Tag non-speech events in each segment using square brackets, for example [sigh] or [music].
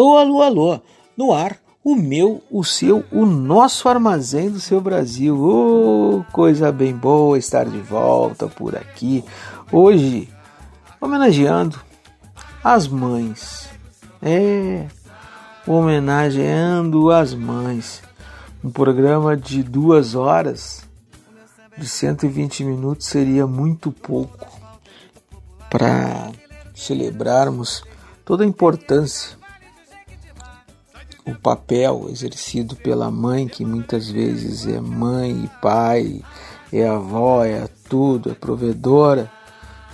Alô, alô, alô. No ar, o meu, o seu, o nosso armazém do seu Brasil. Ô, coisa bem boa estar de volta por aqui. Hoje, homenageando as mães. É, homenageando as mães. Um programa de duas horas, de 120 minutos, seria muito pouco para celebrarmos toda a importância, o papel exercido pela mãe, que muitas vezes é mãe e pai, é avó, é tudo, é provedora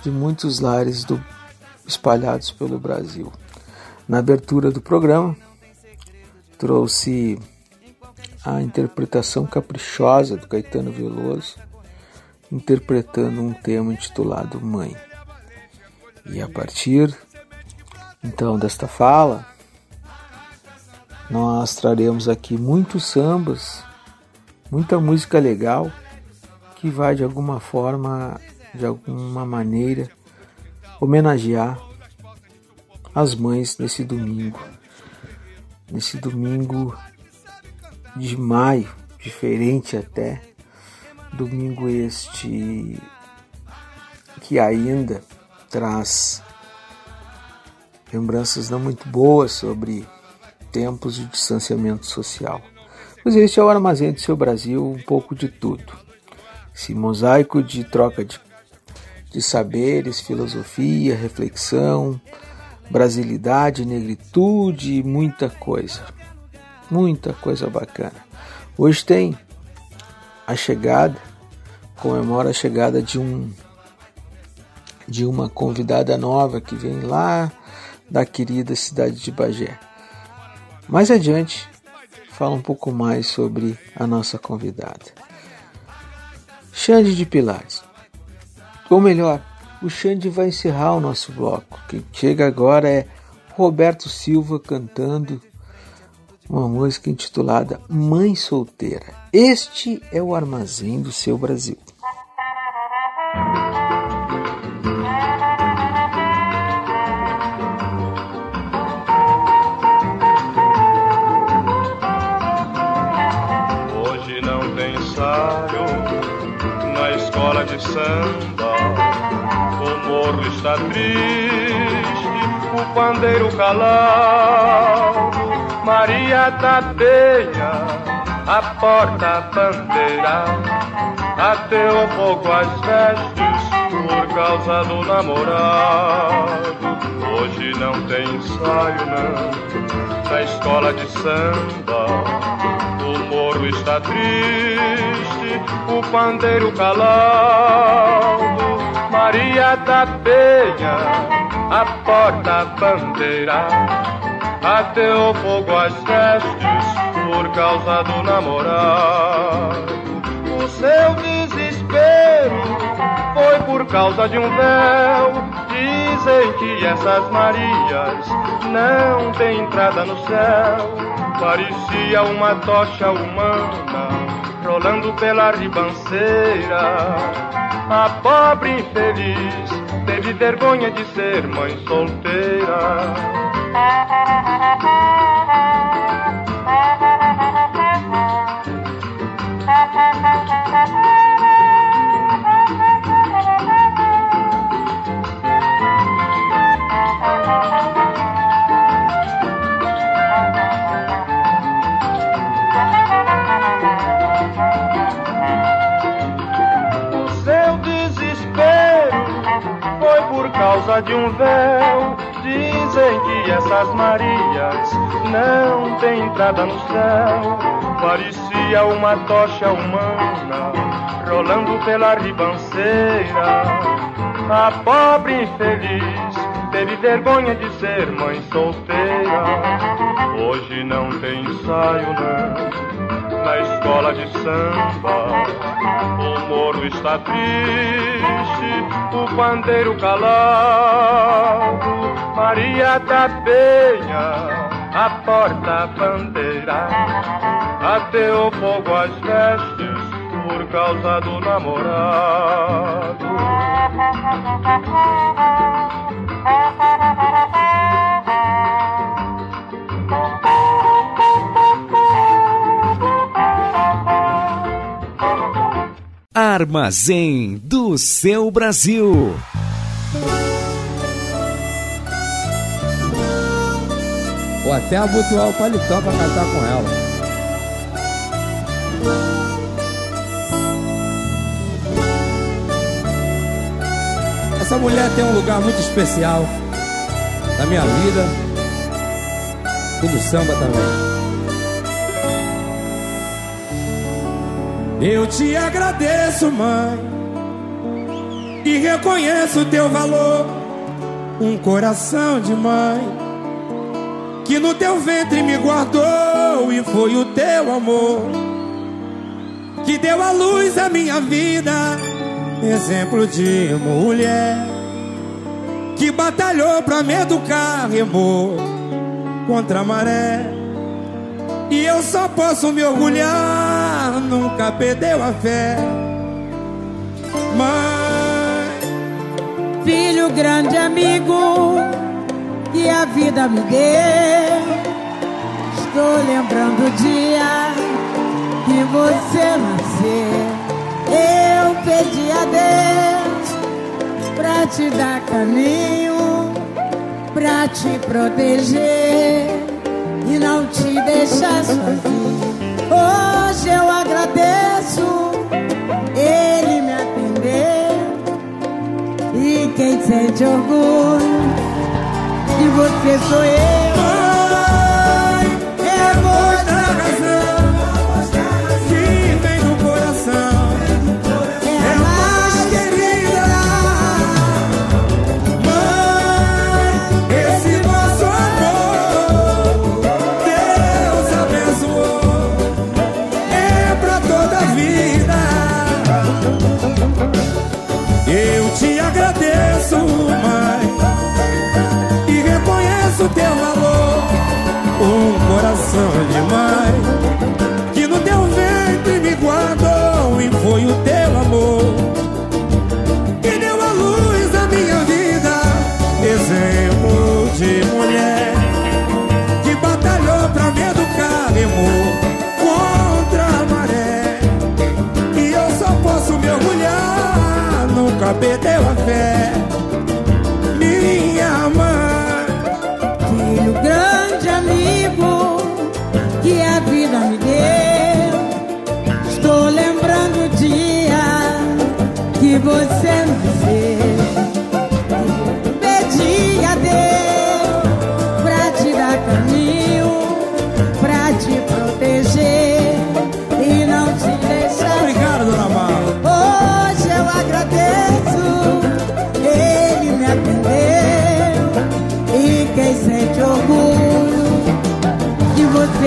de muitos lares do, espalhados pelo Brasil. Na abertura do programa, trouxe a interpretação caprichosa do Caetano Veloso, interpretando um tema intitulado Mãe. E a partir então desta fala, nós traremos aqui muitos sambas, muita música legal que vai de alguma forma, de alguma maneira, homenagear as mães nesse domingo. Nesse domingo de maio, diferente até, domingo este que ainda traz lembranças não muito boas sobre tempos de distanciamento social. Pois este é o armazém do seu Brasil, um pouco de tudo. Esse mosaico de troca de, de saberes, filosofia, reflexão, brasilidade, negritude muita coisa. Muita coisa bacana. Hoje tem a chegada, comemora a chegada de um de uma convidada nova que vem lá da querida cidade de Bagé. Mais adiante, fala um pouco mais sobre a nossa convidada. Xande de Pilares. Ou melhor, o Xande vai encerrar o nosso bloco. Quem chega agora é Roberto Silva cantando uma música intitulada Mãe Solteira. Este é o armazém do seu Brasil. Samba. O morro está triste, o pandeiro calado. Maria da Penha, a porta bandeira. Ateu fogo as vestes por causa do namorado. Hoje não tem ensaio, não, na escola de samba o está triste, o pandeiro calado. Maria da Penha, a porta bandeira. Ateu fogo às vestes por causa do namorado. O seu desespero foi por causa de um véu. Dizem que essas Marias não têm entrada no céu. Parecia uma tocha humana rolando pela ribanceira. A pobre infeliz teve vergonha de ser mãe solteira. De um véu. Dizem que essas Marias não têm entrada no céu. Parecia uma tocha humana rolando pela ribanceira. A pobre infeliz teve vergonha de ser mãe solteira. Hoje não tem ensaio, não, na escola de samba. O morro está triste, o pandeiro calado. Maria da Penha, a porta bandeira. Ateou fogo às vestes por causa do namorado. Armazém do seu Brasil. Vou até abotoar o paletó pra cantar com ela. Essa mulher tem um lugar muito especial na minha vida e no samba também. Eu te agradeço, mãe, e reconheço teu valor. Um coração de mãe que no teu ventre me guardou e foi o teu amor que deu a luz à minha vida. Exemplo de mulher que batalhou pra me educar, remou contra a maré. E eu só posso me orgulhar, nunca perdeu a fé. Mãe, filho grande amigo que a vida me deu. Estou lembrando o dia que você nasceu. Eu pedi a Deus pra te dar caminho, pra te proteger e não te deixar sozinho. Hoje eu agradeço ele me atender e quem sente orgulho de você sou eu. Coração demais Que no teu ventre me guardou E foi o teu Nunca perdeu a fé Minha mãe Filho grande amigo que a vida me deu. Estou lembrando o dia que você me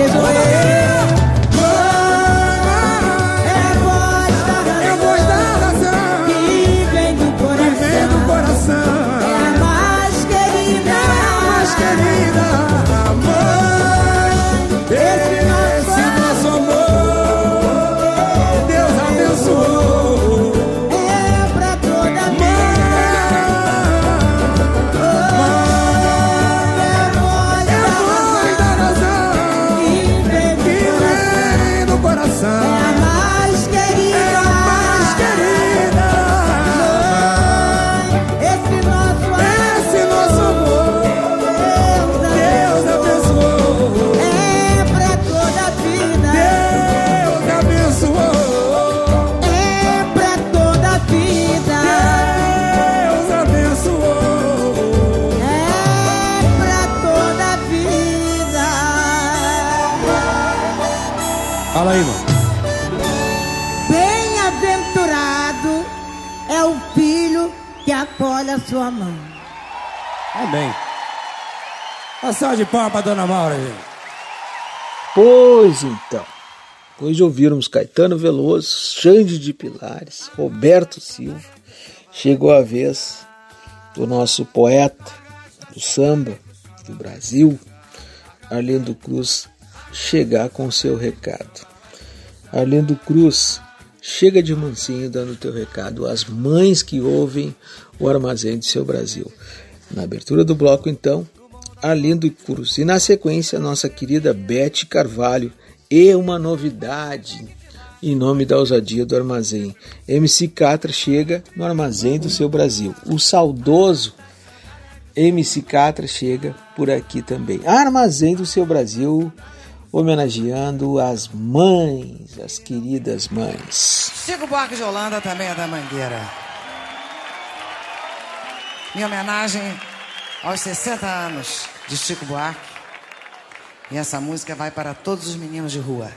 você salva de palmas pra dona Maura, gente. Pois então, depois de ouvirmos Caetano Veloso, Xande de Pilares, Roberto Silva, chegou a vez do nosso poeta do samba do Brasil, Arlindo Cruz, chegar com seu recado. Arlindo Cruz, chega de mansinho dando teu recado às mães que ouvem o Armazém de Seu Brasil. Na abertura do bloco, então, Arlindo Cruz. E na sequência, nossa querida Bete Carvalho e uma novidade em nome da ousadia do Armazém. MC Catra chega no Armazém do Seu Brasil. O saudoso MC Catra chega por aqui também. Armazém do Seu Brasil, homenageando as mães, as queridas mães. Chico Buarque de Holanda também é da Mangueira. Minha homenagem aos 60 anos de Chico Buarque. E essa música vai para todos os meninos de rua.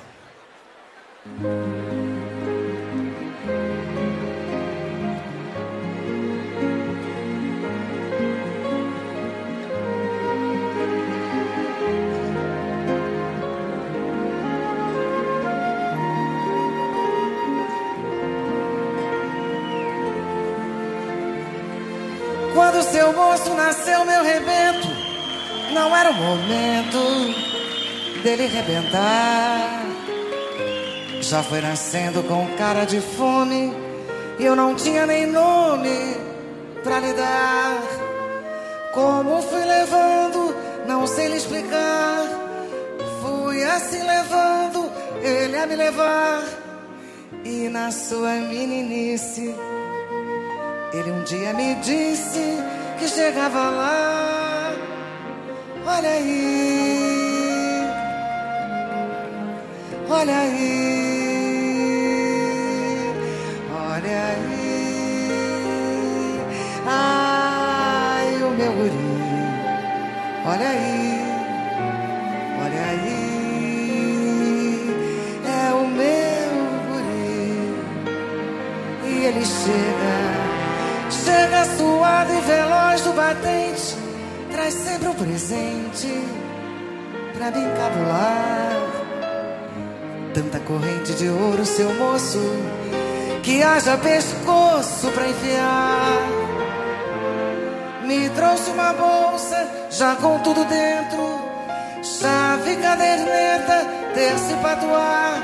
Seu moço nasceu, meu rebento, não era o momento dele rebentar. Já foi nascendo com cara de fome, e eu não tinha nem nome pra lhe dar. Como fui levando, não sei lhe explicar. Fui assim levando, ele a me levar. E na sua meninice, ele um dia me disse que chegava lá. Olha aí, olha aí, olha aí. Ai, o meu guri, olha aí, Chega suado e veloz do batente, traz sempre um presente pra me encabular. Tanta corrente de ouro, seu moço, que haja pescoço pra enfiar. Me trouxe uma bolsa, já com tudo dentro, chave, caderneta, terço e patuar.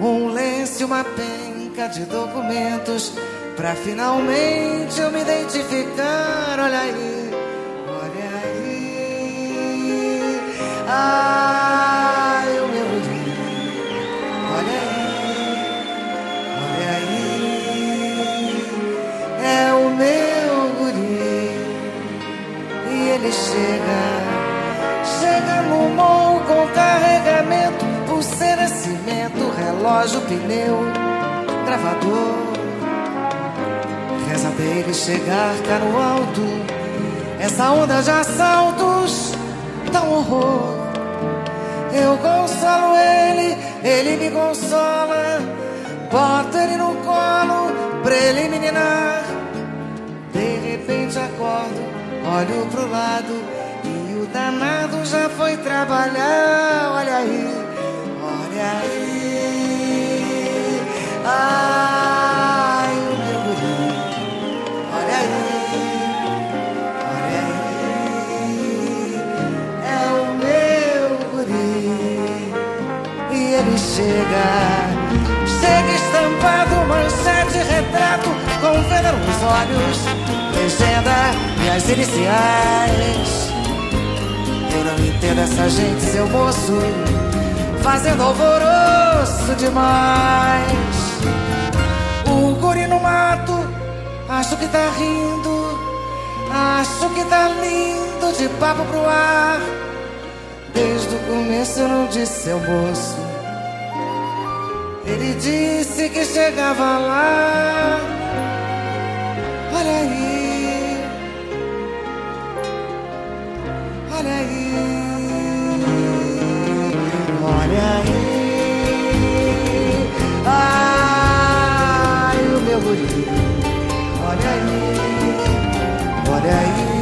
Um lenço e uma penca de documentos Pra finalmente eu me identificar, olha aí, olha aí, ai o meu guri, olha aí, olha aí, é o meu guri, e ele chega, chega no morro com carregamento, pulseira, cimento, relógio, pneu, gravador reza dele chegar cá no alto. Essa onda de assaltos dá um horror. Eu consolo ele, ele me consola. Boto ele no colo pra ninar. De repente acordo, olho pro lado e o danado já foi trabalhar. Olha aí, olha aí. Ai, chega, chega estampado, manchete, retrato, com venda nos olhos, legenda e as iniciais. Eu não entendo essa gente, seu moço, fazendo alvoroço demais. O guri no mato Acho que tá rindo, acho que tá lindo de papo pro ar. Desde o começo eu não disse seu moço. Ele disse que chegava lá. Olha aí, olha aí, olha aí. Ai, o meu guri. Olha aí, olha aí,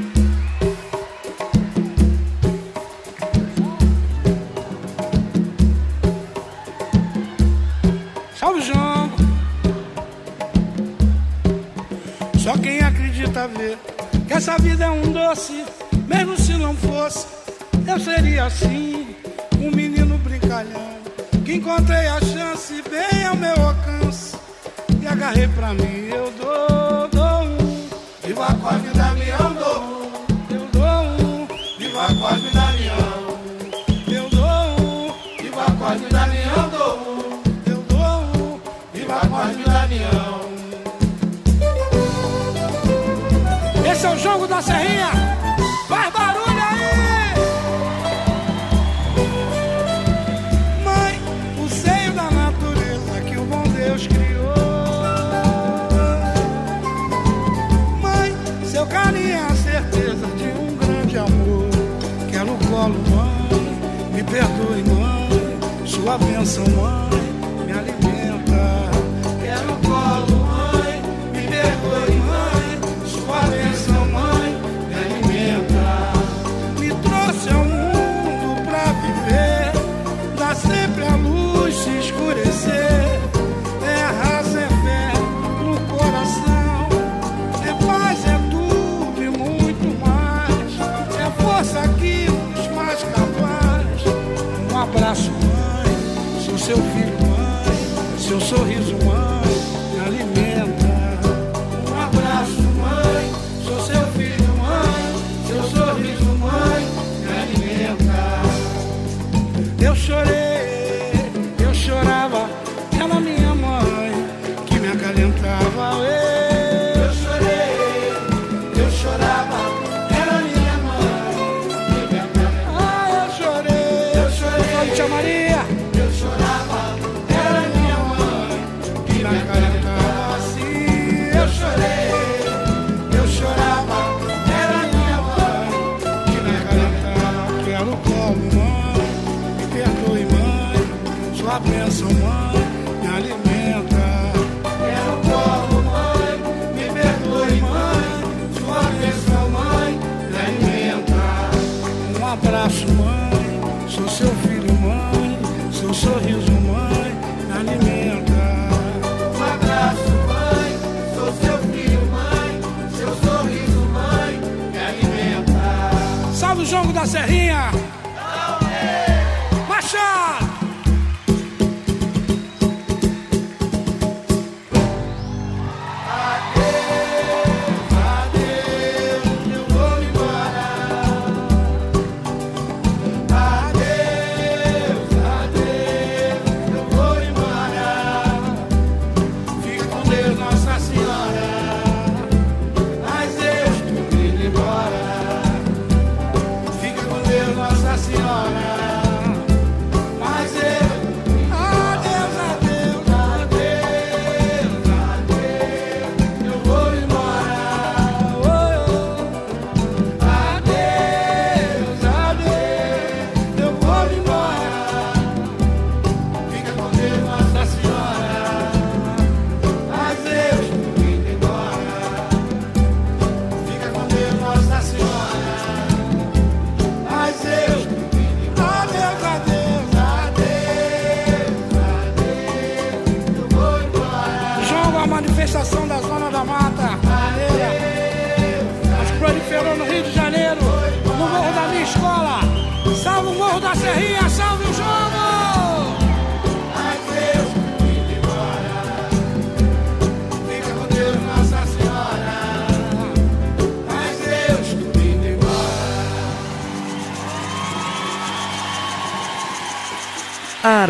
Serrinha.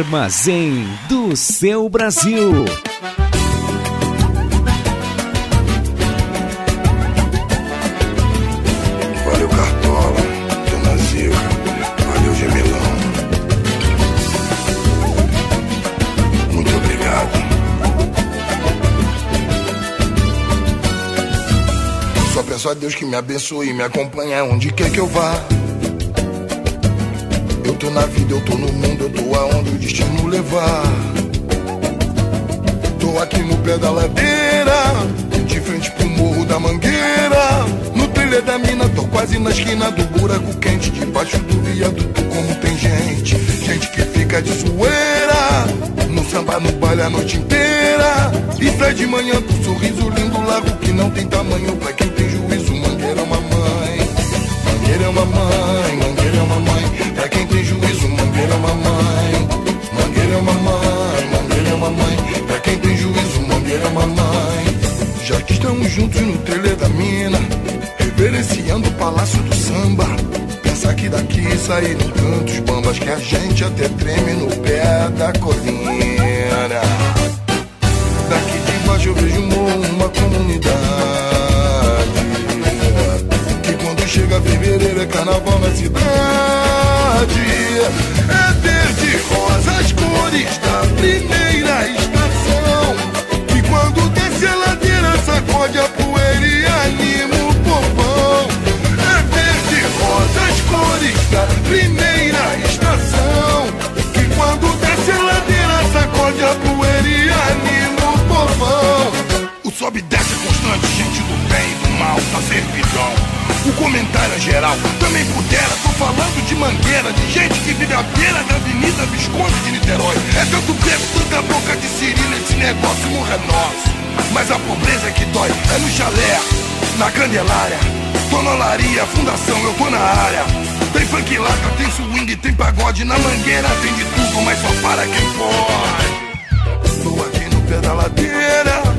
Armazém do seu Brasil. Valeu, Cartola, Dona Zica, valeu, Gemelão. Muito obrigado. Só peço a Deus que me abençoe e me acompanhe aonde quer que eu vá tô na vida, eu tô no mundo, eu tô aonde o destino levar. Tô aqui no pé da ladeira, de frente pro morro da mangueira. No trilha da mina, tô quase na esquina do buraco quente, debaixo do viaduto, como tem gente. Gente que fica de zoeira, no samba, no baile a noite inteira. E sai de manhã com sorriso lindo, largo que não tem tamanho pra quem tem juízo. Mangueira é uma mãe, mangueira é uma mãe, mangueira é uma mãe. Tem juízo, mangueira é uma mãe, mangueira é uma mãe, mangueira é uma mãe. Pra quem tem juízo, mangueira é uma mãe. Já que estamos juntos no trailer da mina, reverenciando o palácio do samba. Pensar que daqui saíram tantos bambas que a gente até treme no pé da colina. Daqui de baixo eu vejo um uma comunidade. Que quando chega fevereiro é carnaval na cidade. É verde, rosa, as cores da primeira estação. E quando desce a ladeira, sacode a poeira e anima o povão. É verde, rosa, as cores da primeira estação. Que quando desce a ladeira, sacode a poeira e anima o povão. O sobe e desce é constante, gente e do mal, da servidão. O comentário é geral, também pudera, tô falando de mangueira, de gente que vive à beira da Avenida Visconde de Niterói. É tanto preto, tanta boca de cirila, esse negócio morre é nosso. Mas a pobreza é que dói, é no chalé, na candelária, tonolaria, fundação, eu tô na área. Tem funk lata, tem swing, tem pagode, na mangueira tem de tudo, mas só para quem pode. Tô aqui no pé da ladeira,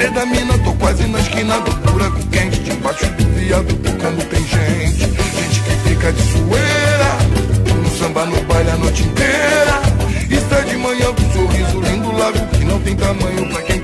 Trilha da mina, tô quase na esquina do buraco quente. Debaixo do viaduto, como tem gente. Gente que fica de zoeira. No samba, no baile a noite inteira. E sai de manhã com um sorriso lindo, lago que não tem tamanho pra quem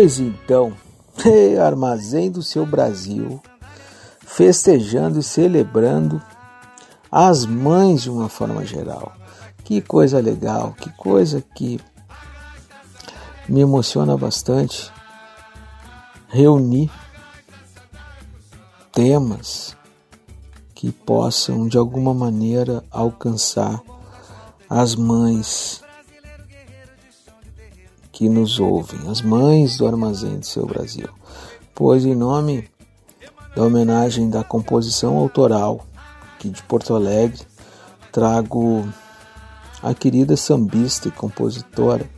Pois então, [laughs] armazém do seu Brasil, festejando e celebrando as mães de uma forma geral. Que coisa legal, que coisa que me emociona bastante reunir temas que possam de alguma maneira alcançar as mães que nos ouvem, as mães do armazém do seu Brasil. Pois em nome da homenagem da composição autoral aqui de Porto Alegre, trago a querida sambista e compositora,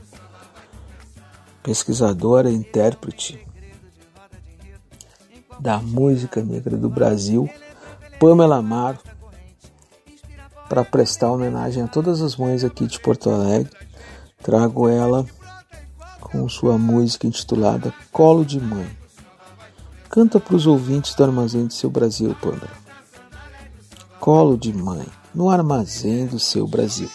pesquisadora e intérprete da música negra do Brasil, Pamela Amaro, para prestar homenagem a todas as mães aqui de Porto Alegre. Trago ela com sua música intitulada Colo de Mãe. Canta para os ouvintes do Armazém do Seu Brasil, Pamela. Colo de Mãe, no Armazém do Seu Brasil.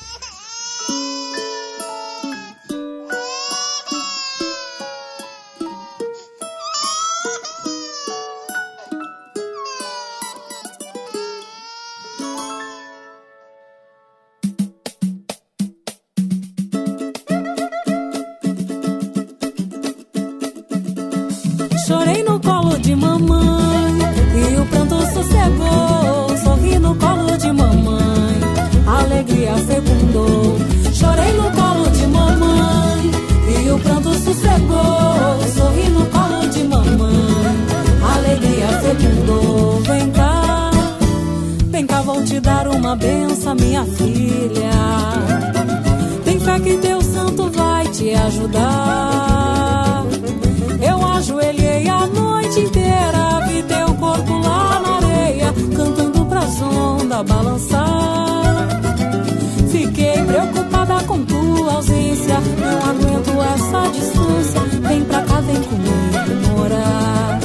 Chorei no colo de mamãe e o pranto sossegou. Sorri no colo de mamãe, a alegria fecundou. Chorei no colo de mamãe e o pranto sossegou. Sorri no colo de mamãe, a alegria fecundou. Vem cá, vem cá, vou te dar uma benção, minha filha. Tem fé que Deus Santo vai te ajudar. Eu ajoelhei noite noite inteira vi teu corpo lá na areia, cantando pras ondas balançar. Fiquei preocupada com tua ausência, não aguento essa distância. Vem pra cá, vem comigo morar.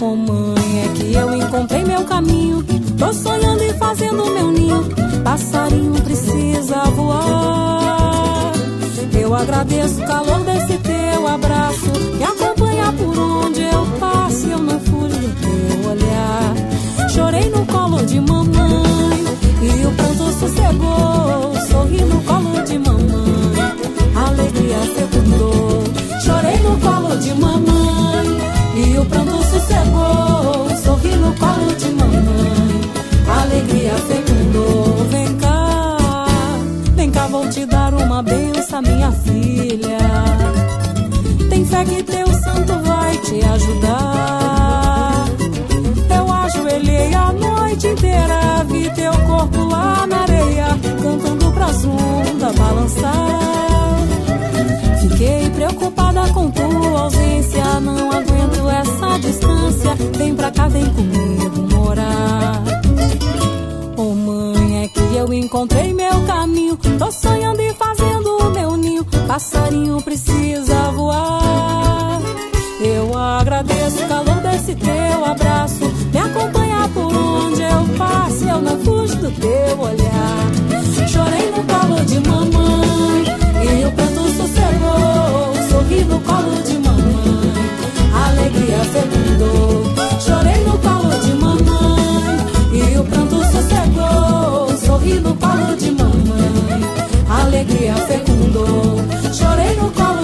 Oh mãe, é que eu encontrei meu caminho. Tô sonhando e fazendo meu ninho. Passarinho precisa voar. Eu agradeço o calor desse teu abraço. Me acompanha por onde eu passo. Eu não fujo do teu olhar. Chorei no colo de mamãe. E o pranto sossegou. Sorri no colo de mamãe. Alegria fecundou. Chorei no colo de mamãe. E o pranto sossegou. Sorri no colo de mamãe. Alegria fecundou. Te dar uma benção, minha filha. Tem fé que teu santo vai te ajudar. Eu ajoelhei a noite inteira, vi teu corpo lá na areia, cantando pras ondas balançar. Fiquei preocupada com tua ausência, não aguento essa distância. Vem pra cá, vem comigo morar. Eu encontrei meu caminho. Tô sonhando e fazendo o meu ninho. Passarinho precisa voar. Eu agradeço o calor desse teu abraço. Me acompanha por onde eu passo. Eu não fujo do teu olhar. Chorei no colo de mamãe. E o pranto sossegou. Sorri no colo de mamãe. Alegria fecundou. Alegria fecundou. Chorei no colo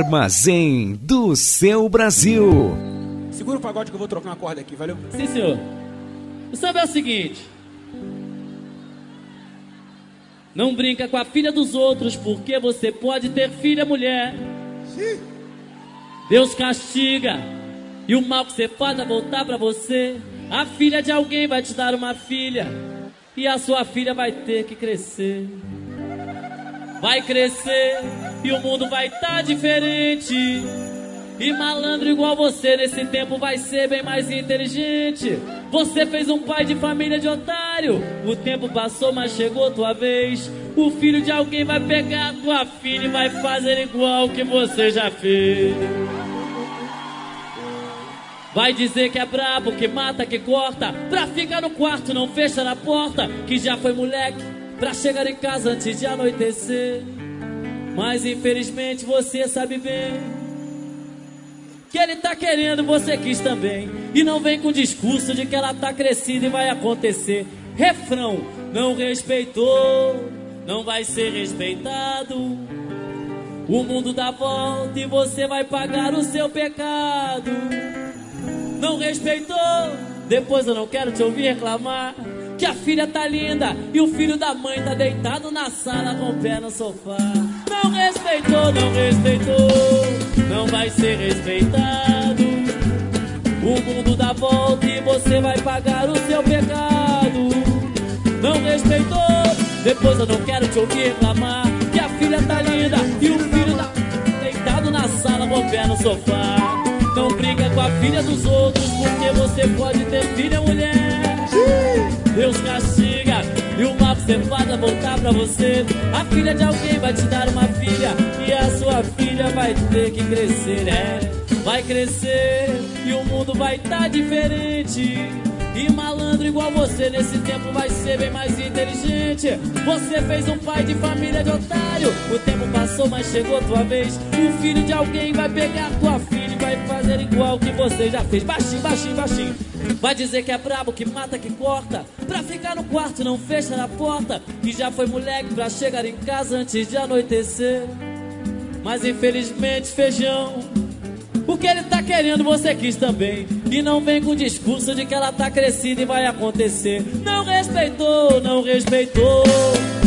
Armazém do seu Brasil. Segura o pagode que eu vou trocar uma corda aqui, valeu? Sim, senhor. O samba é o seguinte. Não brinca com a filha dos outros, porque você pode ter filha mulher. Deus castiga. E o mal que você faz vai voltar pra você. A filha de alguém vai te dar uma filha. E a sua filha vai ter que crescer. Vai crescer e o mundo vai tá diferente. E malandro igual você nesse tempo vai ser bem mais inteligente. Você fez um pai de família de otário. O tempo passou, mas chegou tua vez. O filho de alguém vai pegar tua filha e vai fazer igual que você já fez. Vai dizer que é brabo, que mata, que corta. Pra ficar no quarto, não fecha na porta. Que já foi moleque, pra chegar em casa antes de anoitecer. Mas infelizmente você sabe bem que ele tá querendo, você quis também. E não vem com discurso de que ela tá crescida e vai acontecer. Refrão, não respeitou, não vai ser respeitado. O mundo dá volta e você vai pagar o seu pecado. Não respeitou, depois eu não quero te ouvir reclamar. Que a filha tá linda e o filho da mãe tá deitado na sala com o pé no sofá. Não respeitou, não respeitou, não vai ser respeitado. O mundo dá volta e você vai pagar o seu pecado. Não respeitou, depois eu não quero te ouvir reclamar. Que a filha tá linda e o filho tá deitado na sala com o pé no sofá. Não briga com a filha dos outros, porque você pode ter filha mulher. Deus castiga e o mal que você faz vai voltar pra você. A filha de alguém vai te dar uma filha e a sua filha vai ter que crescer, é. Vai crescer e o mundo vai estar tá diferente. E malandro igual você nesse tempo vai ser bem mais inteligente. Você fez um pai de família de otário. O tempo passou, mas chegou tua vez. O filho de alguém vai pegar tua filha vai fazer igual que você já fez. Baixinho, baixinho, baixinho. Vai dizer que é brabo, que mata, que corta. Pra ficar no quarto, não fecha na porta. Que já foi moleque pra chegar em casa antes de anoitecer. Mas infelizmente, feijão, O que ele tá querendo, você quis também. E não vem com o discurso de que ela tá crescida e vai acontecer. Não respeitou, não respeitou,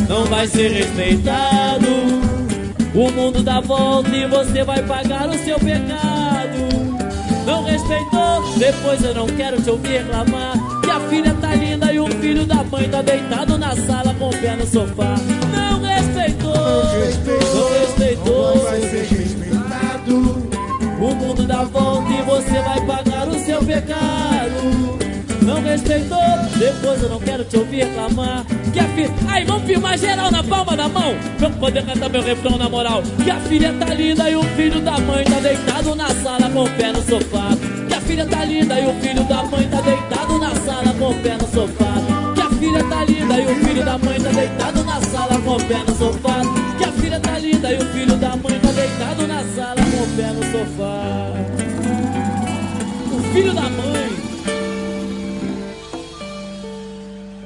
não vai ser respeitado. O mundo dá volta e você vai pagar o seu pecado. Não respeitou, depois eu não quero te ouvir reclamar. Que a filha tá linda e o filho da mãe tá deitado na sala com o pé no sofá. Não respeitou, não respeitou, não vai ser respeitado. O mundo dá volta e você vai pagar o seu pecado. Respeitou, depois eu não quero te ouvir reclamar. Que a filha. Aí, vamos filmar geral na palma da mão. Pra eu poder cantar meu refrão na moral. Que a filha tá linda e o filho da mãe tá deitado na sala com o pé no sofá. Que a filha tá linda e o filho da mãe tá deitado na sala com o pé no sofá. Que a filha tá linda e o filho da mãe tá deitado na sala com o pé no sofá. Que a filha tá linda e o filho da mãe tá deitado na sala com o pé no sofá. O filho da mãe.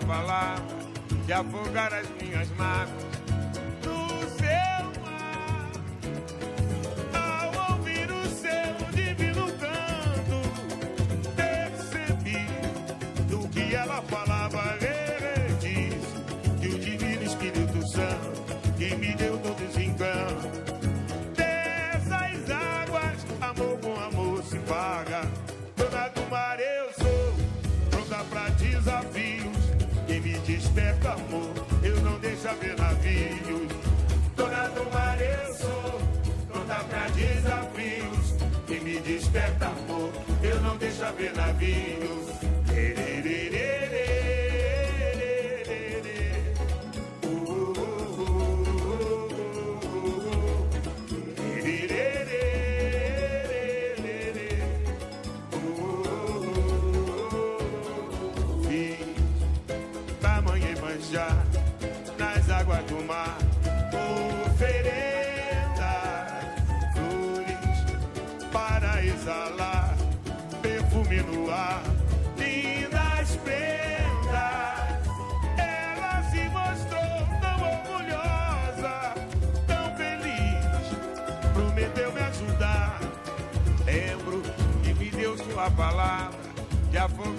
Palavra de afogar as minhas mágoas amor, eu não deixo ver navios. Dona do mar eu sou, pronta pra desafios. Quem me desperta amor, eu não deixo ver navios. da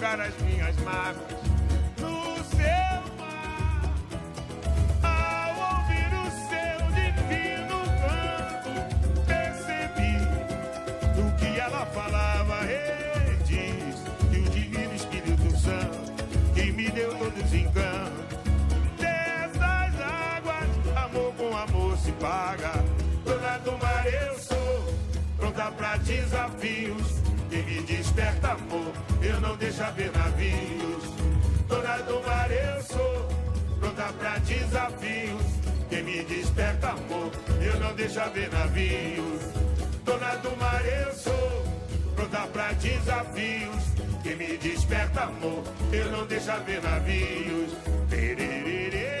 as minhas mágoas no seu mar. Ao ouvir o seu divino canto, percebi do que ela falava. Ele diz que o divino Espírito Santo que me deu todos os encantos. Dessas águas, amor com amor se paga. Dona do mar eu sou, pronta pra desafios. Quem me desperta amor, eu não deixo ver navios. Dona do mar eu sou, pronta pra desafios. Quem me desperta amor, eu não deixo ver navios. Dona do mar eu sou, pronta pra desafios. Quem me desperta amor, eu não deixo ver navios. Tererê.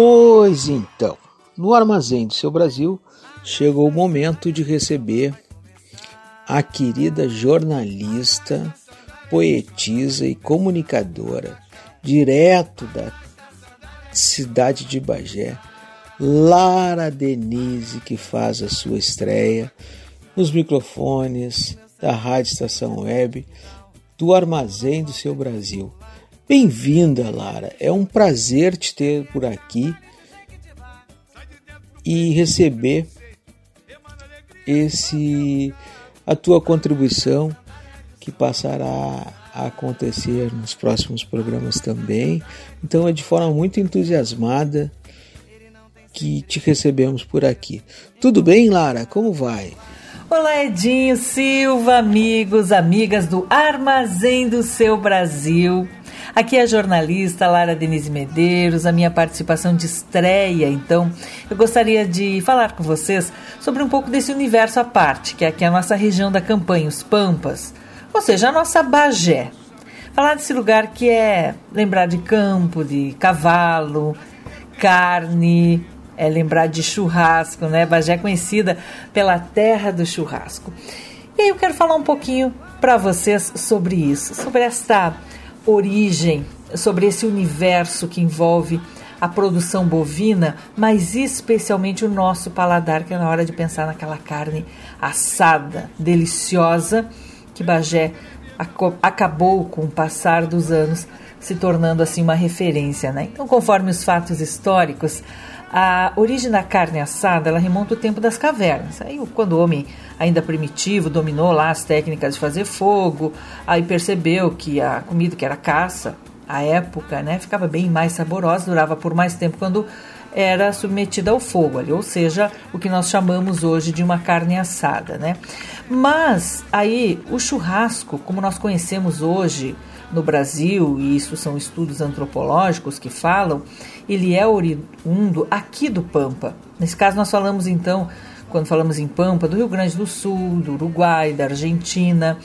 Pois então, no armazém do seu Brasil chegou o momento de receber a querida jornalista, poetisa e comunicadora, direto da cidade de Bagé, Lara Denise, que faz a sua estreia nos microfones da Rádio Estação Web do Armazém do Seu Brasil. Bem-vinda, Lara. É um prazer te ter por aqui e receber esse a tua contribuição que passará a acontecer nos próximos programas também. Então é de forma muito entusiasmada que te recebemos por aqui. Tudo bem, Lara? Como vai? Olá, Edinho Silva, amigos, amigas do Armazém do Seu Brasil. Aqui é a jornalista Lara Denise Medeiros, a minha participação de estreia. Então, eu gostaria de falar com vocês sobre um pouco desse universo à parte, que é aqui a nossa região da campanha, os Pampas, ou seja, a nossa Bagé. Falar desse lugar que é lembrar de campo, de cavalo, carne, é lembrar de churrasco, né? Bagé é conhecida pela terra do churrasco. E aí eu quero falar um pouquinho para vocês sobre isso, sobre esta origem, sobre esse universo que envolve a produção bovina, mas especialmente o nosso paladar, que é na hora de pensar naquela carne assada, deliciosa, que Bagé acabou com o passar dos anos se tornando assim uma referência, né? Então, conforme os fatos históricos, a origem da carne assada ela remonta ao tempo das cavernas. Aí, quando o homem ainda primitivo dominou lá as técnicas de fazer fogo, aí percebeu que a comida que era caça, à época, né, ficava bem mais saborosa, durava por mais tempo quando era submetida ao fogo, ali, ou seja, o que nós chamamos hoje de uma carne assada, né? Mas aí o churrasco, como nós conhecemos hoje no Brasil, e isso são estudos antropológicos que falam, ele é oriundo aqui do Pampa. Nesse caso, nós falamos então, quando falamos em Pampa, do Rio Grande do Sul, do Uruguai, da Argentina.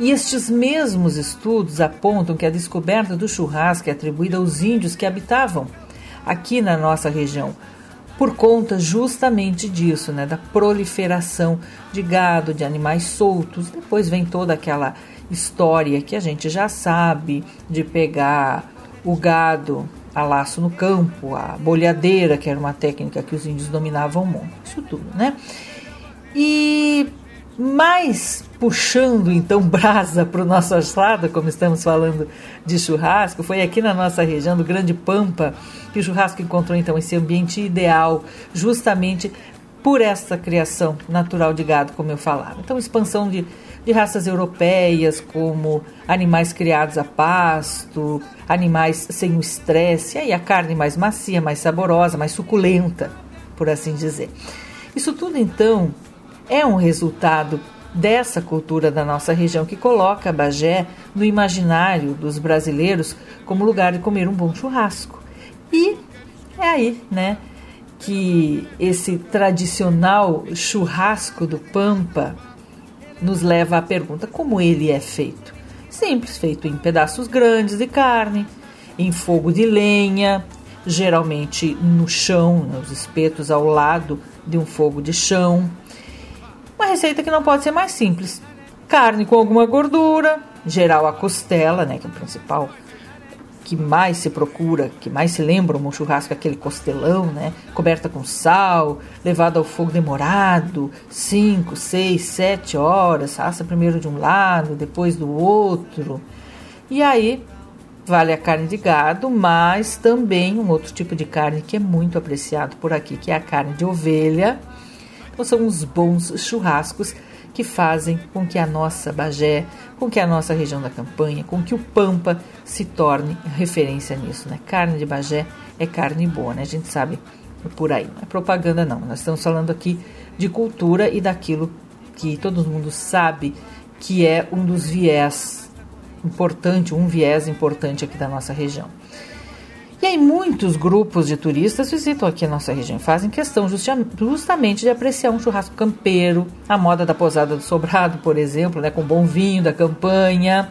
E estes mesmos estudos apontam que a descoberta do churrasco é atribuída aos índios que habitavam aqui na nossa região, por conta justamente disso, né, da proliferação de gado, de animais soltos. Depois vem toda aquela história que a gente já sabe de pegar o gado a laço no campo, a bolhadeira, que era uma técnica que os índios dominavam muito, isso tudo, né? E mais puxando então [laughs] brasa para o nosso assado, como estamos falando de churrasco, foi aqui na nossa região do Grande Pampa que o churrasco encontrou então esse ambiente ideal, justamente por essa criação natural de gado, como eu falava. Então, expansão de de raças europeias, como animais criados a pasto, animais sem o estresse, e aí a carne mais macia, mais saborosa, mais suculenta, por assim dizer. Isso tudo, então, é um resultado dessa cultura da nossa região que coloca Bagé no imaginário dos brasileiros como lugar de comer um bom churrasco. E é aí, né, que esse tradicional churrasco do Pampa nos leva à pergunta: como ele é feito? Simples, feito em pedaços grandes de carne, em fogo de lenha, geralmente no chão, nos espetos ao lado de um fogo de chão. Uma receita que não pode ser mais simples. Carne com alguma gordura, geral a costela, né, que é o principal que mais se procura, que mais se lembra um churrasco, aquele costelão, né? Coberta com sal, levado ao fogo demorado, 5, 6, 7 horas, assa primeiro de um lado, depois do outro. E aí vale a carne de gado, mas também um outro tipo de carne que é muito apreciado por aqui, que é a carne de ovelha. Então são os bons churrascos que fazem com que a nossa Bagé, com que a nossa região da campanha, com que o Pampa se torne referência nisso. Né? Carne de Bagé é carne boa, né? a gente sabe por aí. Não é propaganda, não. Nós estamos falando aqui de cultura e daquilo que todo mundo sabe que é um dos viés importante, um viés importante aqui da nossa região. E aí muitos grupos de turistas visitam aqui a nossa região, fazem questão justamente de apreciar um churrasco campeiro, a moda da posada do sobrado, por exemplo, né, com bom vinho da campanha.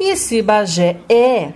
E se Bagé é,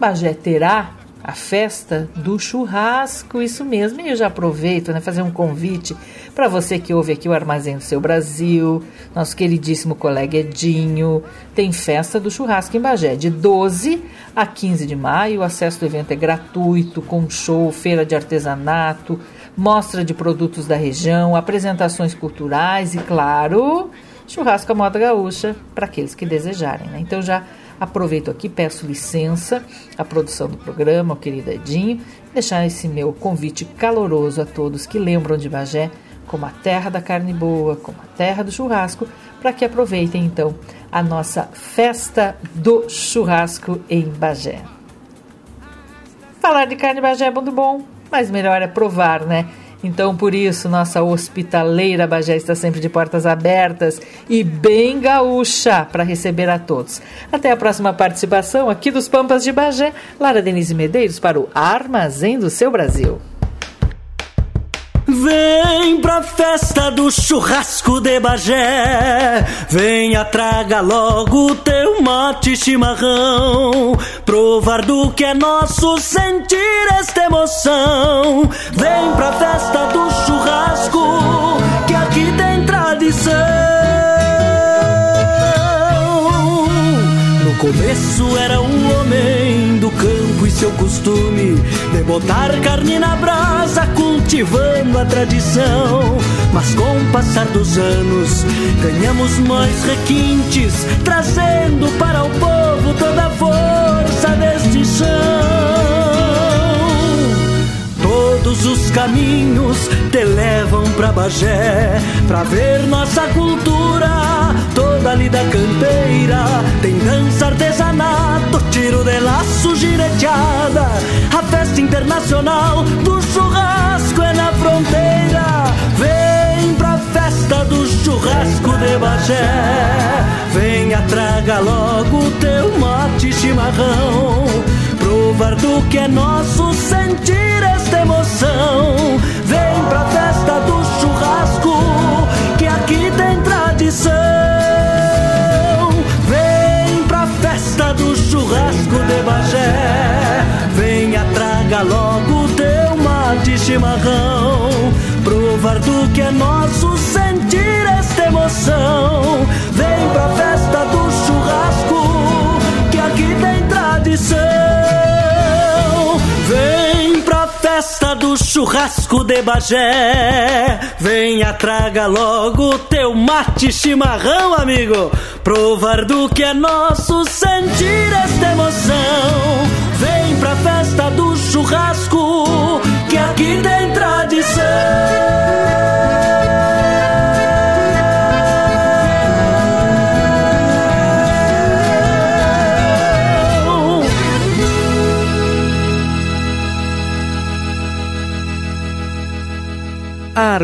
Bagé terá a festa do churrasco, isso mesmo. E eu já aproveito, né, fazer um convite para você que ouve aqui o Armazém do Seu Brasil, nosso queridíssimo colega Edinho. Tem festa do churrasco em Bagé, de 12 a 15 de maio. O acesso do evento é gratuito, com show, feira de artesanato, mostra de produtos da região, apresentações culturais e, claro, churrasco à moda gaúcha para aqueles que desejarem. Né? Então já aproveito aqui, peço licença à produção do programa, ao querido Edinho, deixar esse meu convite caloroso a todos que lembram de Bagé como a terra da carne boa, como a terra do churrasco, para que aproveitem então a nossa festa do churrasco em Bagé. Falar de carne Bagé é do bom, mas melhor é provar, né? Então, por isso, nossa hospitaleira Bagé está sempre de portas abertas e bem gaúcha para receber a todos. Até a próxima participação aqui dos Pampas de Bagé, Lara Denise Medeiros para o Armazém do Seu Brasil. Vem pra festa do churrasco de Bagé. Venha, traga logo teu mate chimarrão. Provar do que é nosso, sentir esta emoção. Vem pra festa do churrasco Que aqui tem tradição costume de botar carne na brasa, cultivando a tradição. Mas com o passar dos anos, ganhamos mais requintes, trazendo para o povo toda a força deste chão. Todos os caminhos te levam pra Bagé Pra ver nossa cultura toda lida campeira Tem dança, tiro de laço, gireteada. A festa internacional do churrasco é na fronteira. Vem pra festa do churrasco de Bagé. Venha, traga logo teu mate chimarrão. Provar do que é nosso, sentir esta emoção. Vem pra festa do churrasco, churrasco de Bagé. Venha, traga logo teu mate chimarrão. Provar do que é nosso, sentir esta emoção. Vem pra festa do churrasco, que aqui tem tradição. Do churrasco de Bagé. Venha, traga logo teu mate chimarrão, amigo. Provar do que é nosso, sentir esta emoção. Vem pra festa do churrasco, que aqui tem tradição.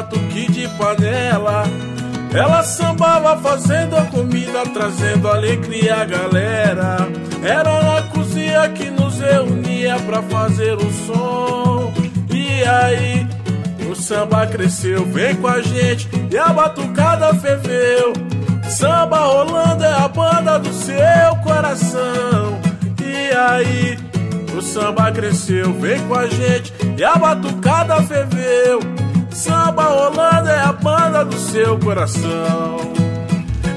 Batuque de panela. Ela sambava fazendo a comida, trazendo alegria à galera. Era na cozinha que nos reunia pra fazer o som. E aí, o samba cresceu, vem com a gente e a batucada ferveu. Samba rolando é a banda do seu coração. E aí, o samba cresceu, vem com a gente e a batucada ferveu. Samba rolando é a banda do seu coração.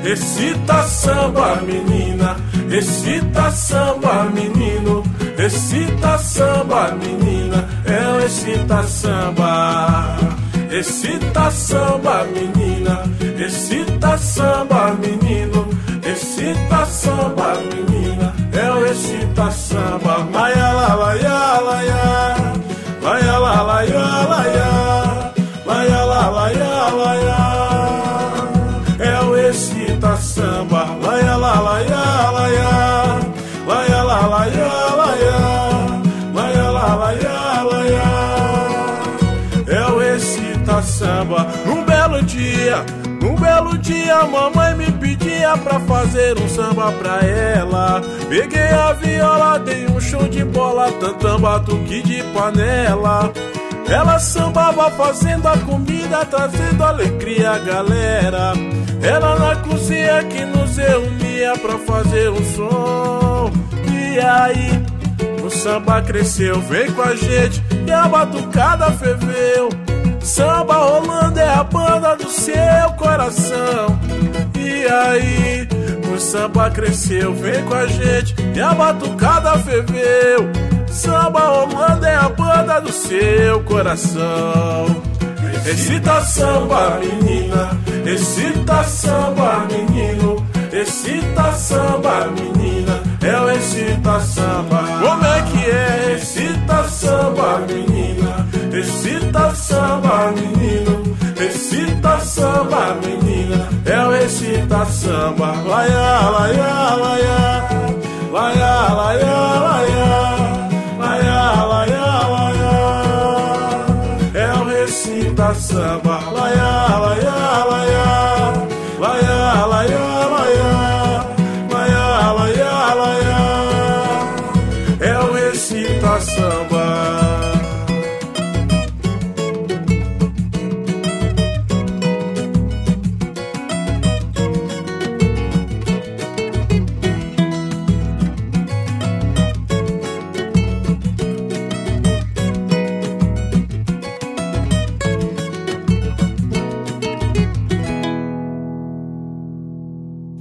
Recita samba, menina, recita samba, menino, recita samba, menina, é o recita samba. Recita samba, menina, recita samba, menino, recita samba, menina, é o recita samba. Laia, la, laia, laia, laia, la, laia, laia, pra fazer um samba pra ela. Peguei a viola, dei um show de bola, tantão batuque de panela. Ela sambava fazendo a comida, trazendo alegria à galera. Ela na cozinha que nos reunia pra fazer um som. E aí, o samba cresceu, vem com a gente e a batucada ferveu. Samba rolando é a banda do seu coração e aí? O samba cresceu, vem com a gente e a batucada ferveu. Samba Omanda é a banda do seu coração. Excita samba, menina, excita samba, menino, excita samba, menina, é o excita samba. Como é que é? Excita samba, menina, excita samba, menino. Recita samba, menina, eu recita samba. Laiá, laia, laia, laia, laia, laia, laia, laia. É o recita samba, laia, ah, laia, ah, laia, ah. laia, laia.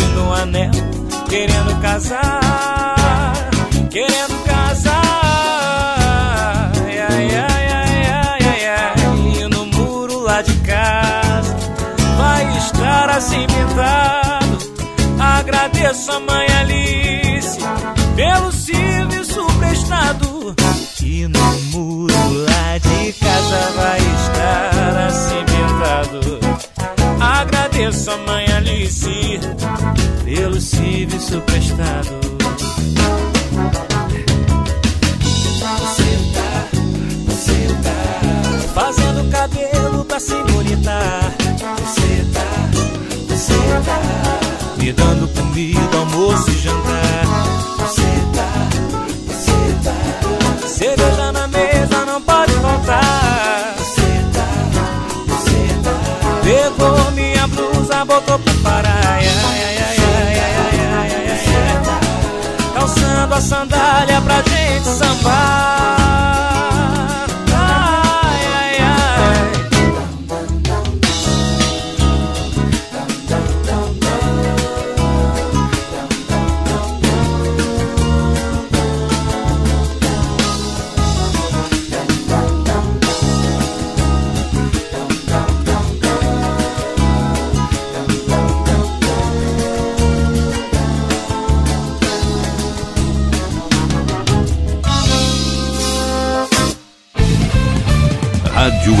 pedindo um anel, querendo casar, querendo casar. E no muro lá de casa vai estar assim pintado. Agradeço a mãe Alice pelo serviço prestado. E no muro lá de casa vai estar assim pintado. Eu sou mãe Alice pelo serviço prestado. Você tá, você tá fazendo cabelo pra se bonitar. Você tá, você tá me dando comida, almoço e jantar. Botou voltou pro Pará Calçando a sandália pra gente sambar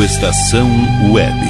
Estação Web.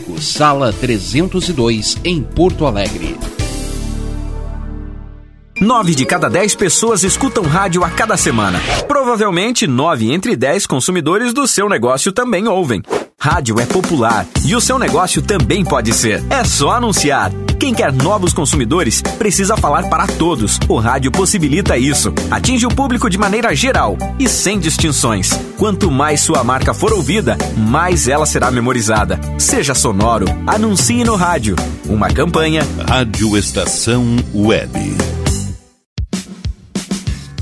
sala 302, em Porto Alegre. Nove de cada dez pessoas escutam rádio a cada semana. Provavelmente, nove entre dez consumidores do seu negócio também ouvem. Rádio é popular e o seu negócio também pode ser. É só anunciar. Quem quer novos consumidores precisa falar para todos. O rádio possibilita isso. Atinge o público de maneira geral e sem distinções. Quanto mais sua marca for ouvida, mais ela será memorizada. Seja sonoro, anuncie no rádio. Uma campanha. Rádio Estação Web.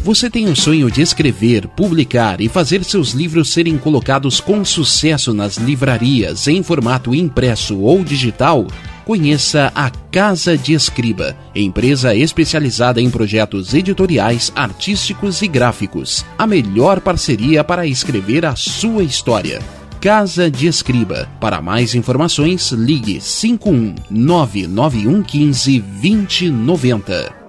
Você tem um sonho de escrever, publicar e fazer seus livros serem colocados com sucesso nas livrarias em formato impresso ou digital? Conheça a Casa de Escriba, empresa especializada em projetos editoriais, artísticos e gráficos. A melhor parceria para escrever a sua história. Casa de Escriba. Para mais informações, ligue 51 99115 2090.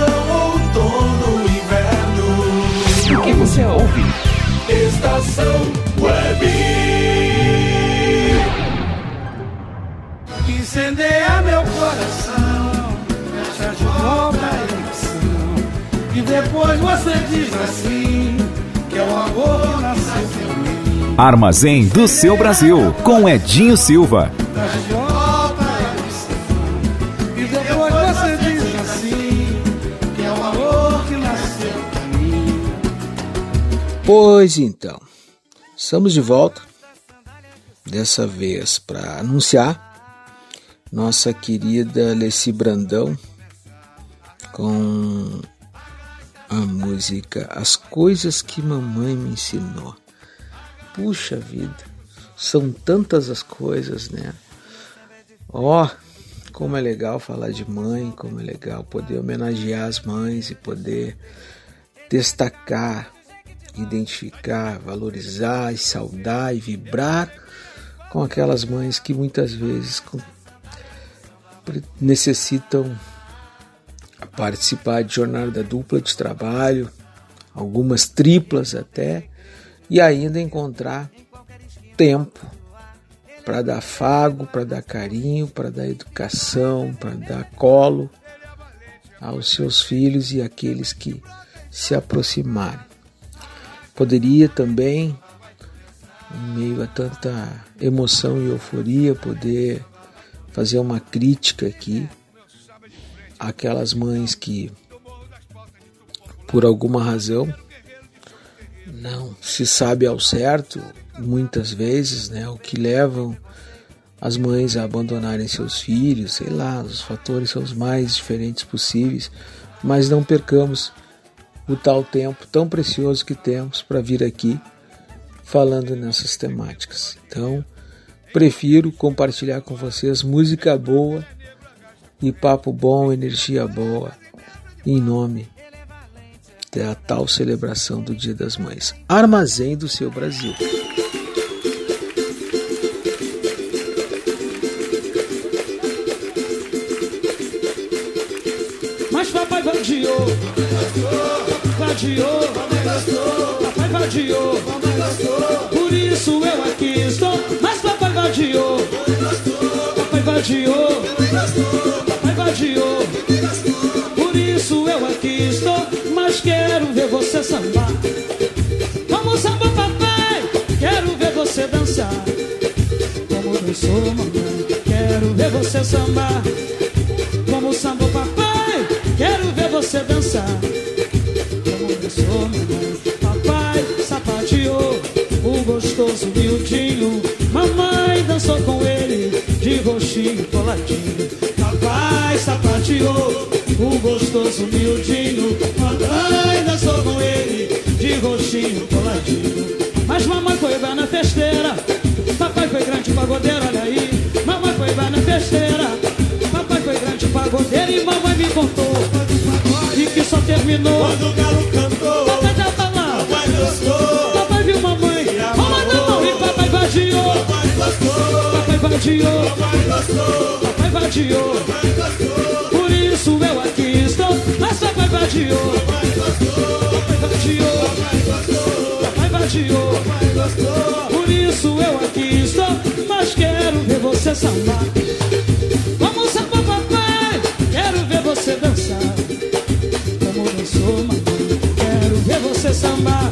outono, inverno. O que você ouve? Estação Web. Incendeia meu coração, fecha de novo a emoção. E depois você diz assim, que é o amor nasceu em mim. Armazém do seu Brasil, com Edinho Silva. Fecha de Pois então, estamos de volta, dessa vez para anunciar nossa querida Leci Brandão com a música As Coisas que Mamãe Me Ensinou. Puxa vida, são tantas as coisas, né? Ó, como é legal falar de mãe, como é legal poder homenagear as mães e poder destacar, identificar, valorizar e saudar e vibrar com aquelas mães que muitas vezes necessitam participar de jornada dupla de trabalho, algumas triplas até, e ainda encontrar tempo para dar fago, para dar carinho, para dar educação, para dar colo aos seus filhos e àqueles que se aproximarem. Poderia também, em meio a tanta emoção e euforia, poder fazer uma crítica aqui àquelas mães que, por alguma razão, não se sabe ao certo, muitas vezes, né, o que levam as mães a abandonarem seus filhos, sei lá, os fatores são os mais diferentes possíveis, mas não percamos o tal tempo tão precioso que temos para vir aqui falando nessas temáticas. Então, prefiro compartilhar com vocês música boa e papo bom, energia boa, em nome da tal celebração do Dia das Mães. Armazém do seu Brasil. Mas papai vadiou, vadiou, papai vadiou, por isso eu aqui estou. Mas papai vadiou, papai vadiou, papai vadiou, por isso eu aqui estou. Mas quero ver você sambar, vamos sambar papai, quero ver você dançar. Como dançou mamãe, quero ver você sambar. Sapateou o gostoso miudinho. Mamãe dançou com ele de roxinho coladinho. Mas mamãe foi lá na festeira. Papai foi grande pagodeiro, olha aí. Mamãe foi lá na festeira. Papai foi grande pagodeiro e mamãe me contou. E que só terminou quando o galo cantou. Papai tava lá. Papai gostou. Papai viu mamãe. Mama na mão e papai vadiou. Papai gostou. Papai vadiou. Papai gostou. Papai vadiou. Papai gostou. Papai gostou. Papai vadiou. Papai vadiou. Papai gostou. Por isso eu aqui estou. Mas quero ver você sambar. Vamos sambar, papai. Quero ver você dançar. Como dançou, mamãe. Quero ver você sambar.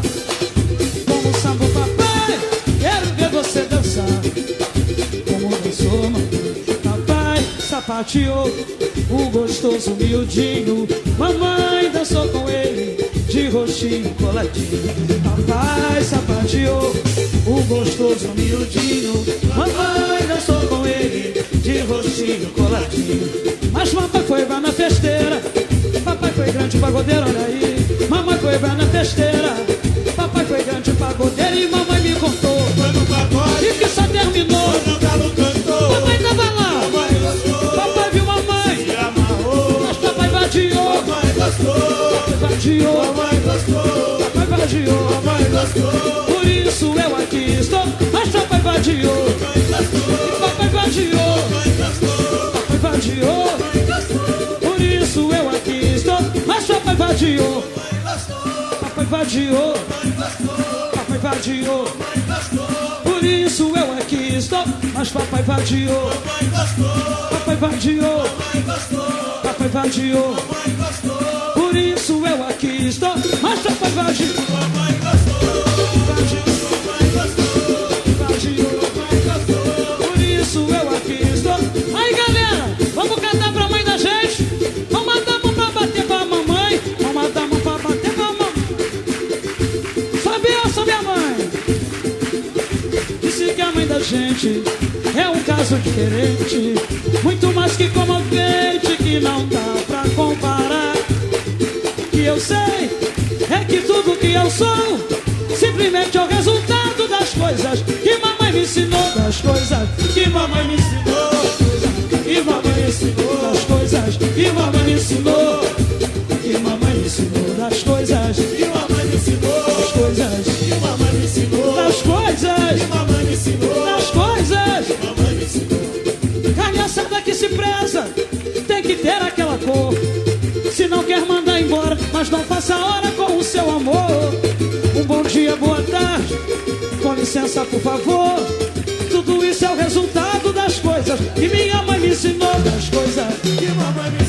Como samba, papai. Quero ver você dançar. Como dançou, mamãe. Papai sapateou o gostoso miudinho. Mamãe dançou com ele de roxinho coladinho. Papai sapateou o gostoso miudinho. Mamãe dançou com ele de roxinho coladinho. Mas papai foi lá na festeira. Papai foi grande pagodeiro, olha aí. Mamãe foi lá na festeira. Gostou. Papai vadiou. Papai gostou. Papai vadiou. Papai gostou. Por isso eu aqui estou. Mas papai vadiou. Papai vadiou. Papai vadiou. Por isso eu aqui estou. Mas papai vadiou. Papai vadiou. Papai vadiou. Por isso eu aqui estou. Mas papai vadiou. Papai vadiou. Papai vadiou. Aqui estou. Mas. Vadiou. Por isso eu aqui estou. Aí galera, vamos cantar pra mãe da gente. Vamos mandar a mão pra bater pra mamãe. Vamos mandar a mão pra bater pra mamãe. Sobe eu, sobe a mãe. Disse que a mãe da gente é um caso diferente. Muito mais que comovente, que não comparar. Que eu sei é que tudo que eu sou simplesmente é o resultado das coisas que mamãe me ensinou. Das coisas que mamãe me ensinou. Que mamãe me ensinou. Das coisas que mamãe me ensinou. Que mamãe me ensinou. Das coisas que mamãe me ensinou. Das coisas que mamãe me ensinou. Das coisas que mamãe me ensinou. Das coisas que mamãe me ensinou. Carne assada que se preza não passa a hora com o seu amor. Um bom dia, boa tarde, com licença, por favor. Tudo isso é o resultado das coisas que minha mãe me ensinou. Das coisas que mamãe me ensinou.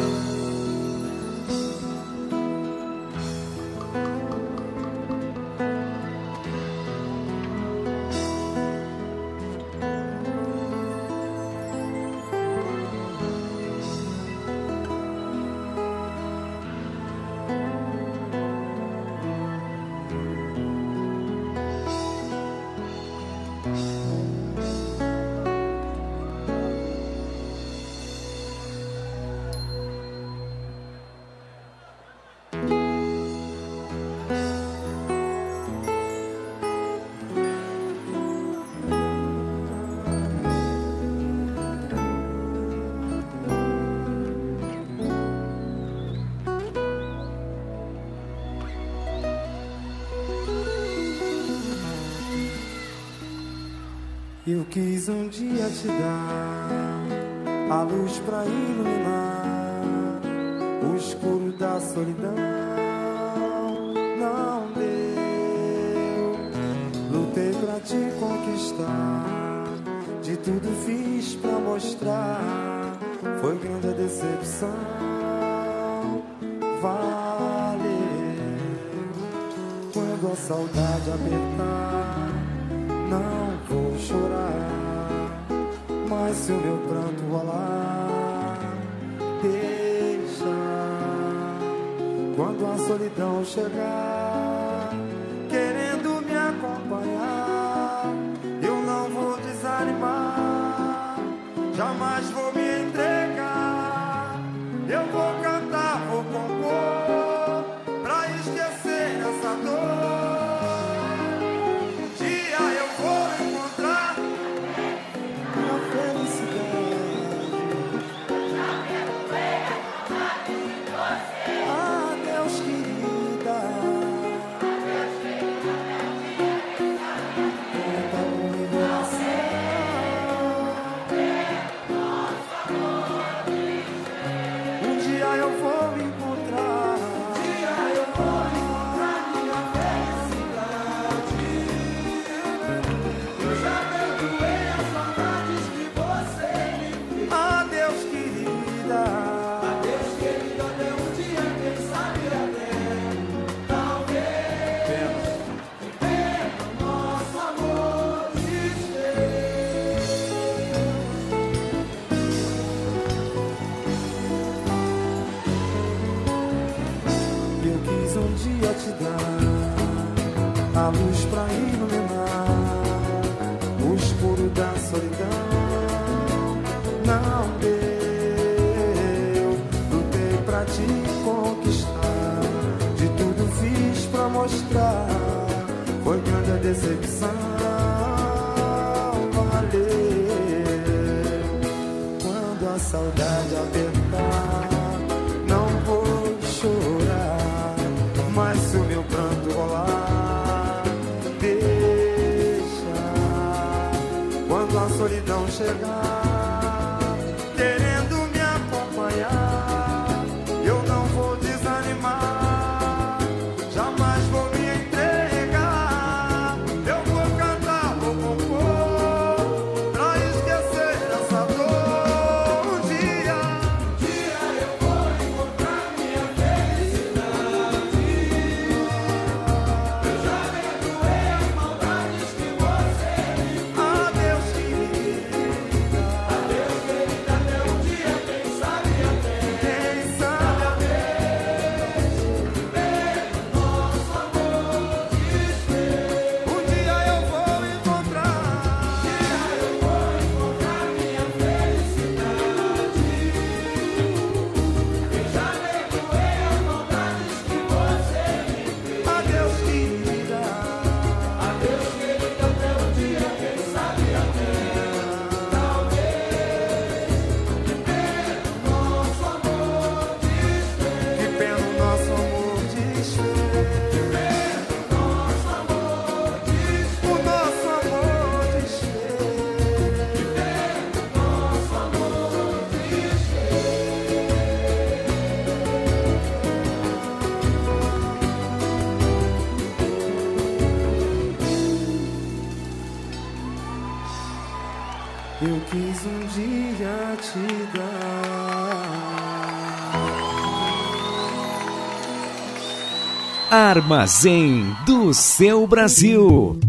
Armazém do seu Brasil.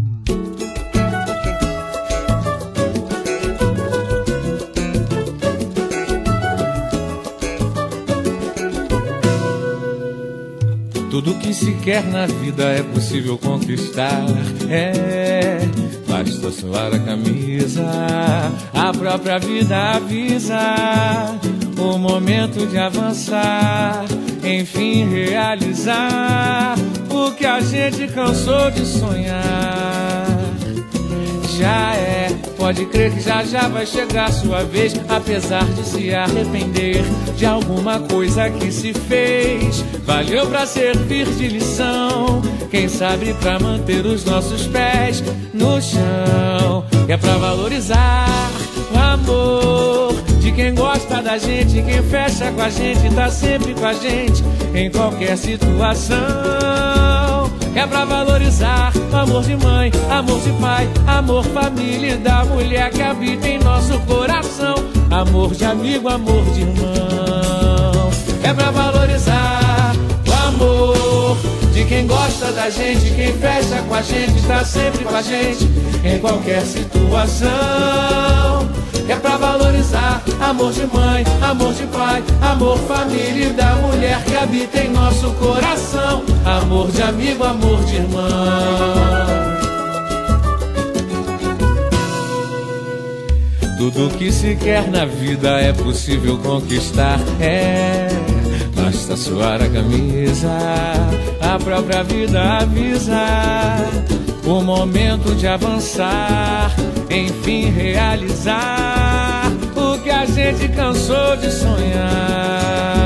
Tudo que se quer na vida é possível conquistar. É, basta suar a camisa. A própria vida avisa o momento de avançar, enfim realizar que a gente cansou de sonhar. Já é, pode crer que já já vai chegar sua vez, apesar de se arrepender de alguma coisa que se fez. Valeu pra servir de lição, quem sabe pra manter os nossos pés no chão. E é pra valorizar o amor de quem gosta da gente, quem fecha com a gente, tá sempre com a gente em qualquer situação. É pra valorizar amor de mãe, amor de pai, amor família e da mulher que habita em nosso coração. Amor de amigo, amor de irmão. É pra valorizar o amor de quem gosta da gente, quem fecha com a gente, tá sempre com a gente em qualquer situação. É pra valorizar amor de mãe, amor de pai, amor família e da mulher que habita em nosso coração. Amor de amigo, amor de irmão. Tudo que se quer na vida é possível conquistar. É, basta suar a camisa, a própria vida avisa. O momento de avançar, enfim realizar o que a gente cansou de sonhar.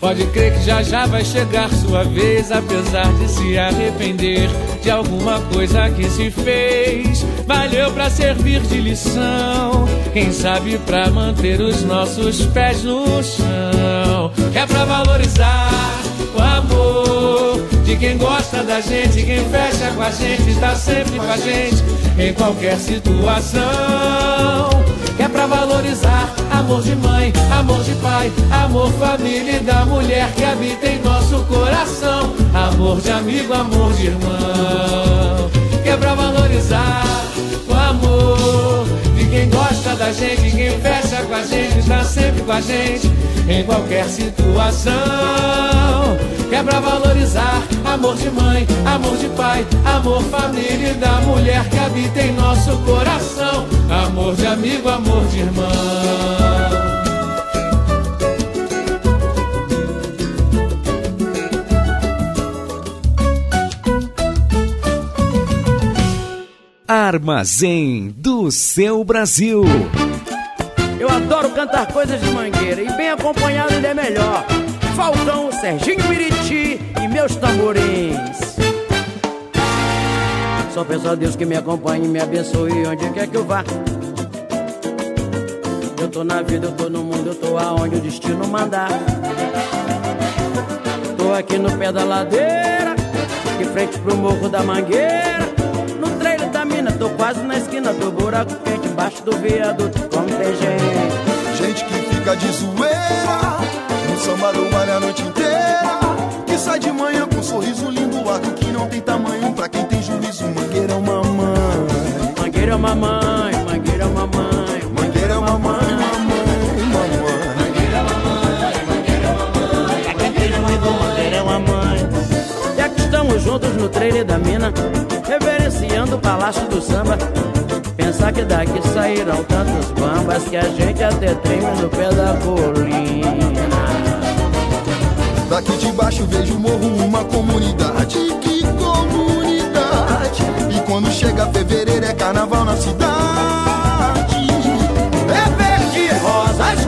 Pode crer que já já vai chegar sua vez, apesar de se arrepender de alguma coisa que se fez. Valeu pra servir de lição, quem sabe pra manter os nossos pés no chão. É pra valorizar o amor de quem gosta da gente, quem fecha com a gente, tá sempre com a gente em qualquer situação. É pra valorizar amor de mãe, amor de pai, amor família e da mulher que habita em nosso coração. Amor de amigo, amor de irmão. Que é pra valorizar o amor quem gosta da gente, quem fecha com a gente, tá sempre com a gente em qualquer situação. Que é pra valorizar amor de mãe, amor de pai, amor família e da mulher que habita em nosso coração. Amor de amigo, amor de irmão. Armazém do seu Brasil. Eu adoro cantar coisas de mangueira e bem acompanhado ainda é melhor. Falcão, Serginho Miriti e meus tamborins. Só peço a Deus que me acompanhe me abençoe onde quer que eu vá. Eu tô na vida, eu tô no mundo, eu tô aonde o destino mandar. Tô aqui no pé da ladeira, de frente pro morro da mangueira. Mina, tô quase na esquina do buraco quente, embaixo do viaduto, como tem gente. Gente que fica de zoeira, no samba do baile a noite inteira. Que sai de manhã com um sorriso lindo, arco que não tem tamanho pra quem tem juízo. Mangueira é uma mãe, Mangueira é uma mãe, mangueira é uma mãe, mangueira é uma mãe, mamãe, mamãe. Mangueira é uma mãe. E aqui estamos juntos no trailer da mina, reverenciando o palácio do samba. Pensar que daqui sairão tantos bambas que a gente até treme no pé da colina. Daqui de baixo vejo o morro, uma comunidade. Que comunidade! E quando chega fevereiro é carnaval na cidade. É verde rosa as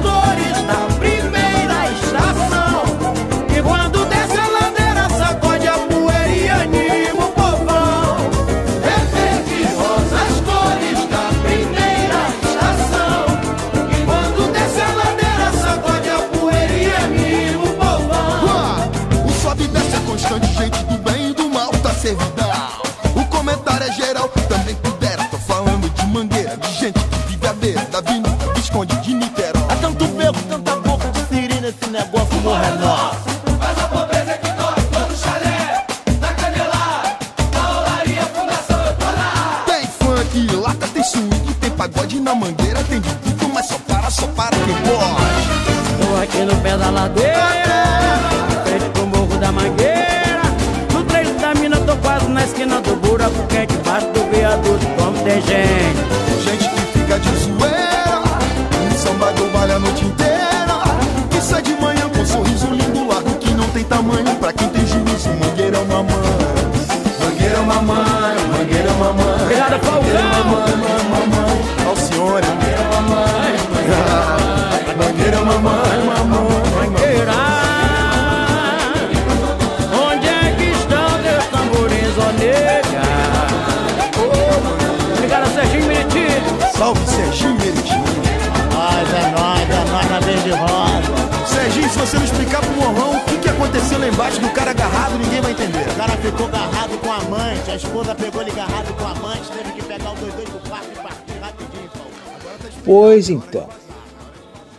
ficou agarrado com a amante, a esposa pegou ele agarrado com a amante, teve que pegar o dois do quarto e partir rapidinho, tá Pois então,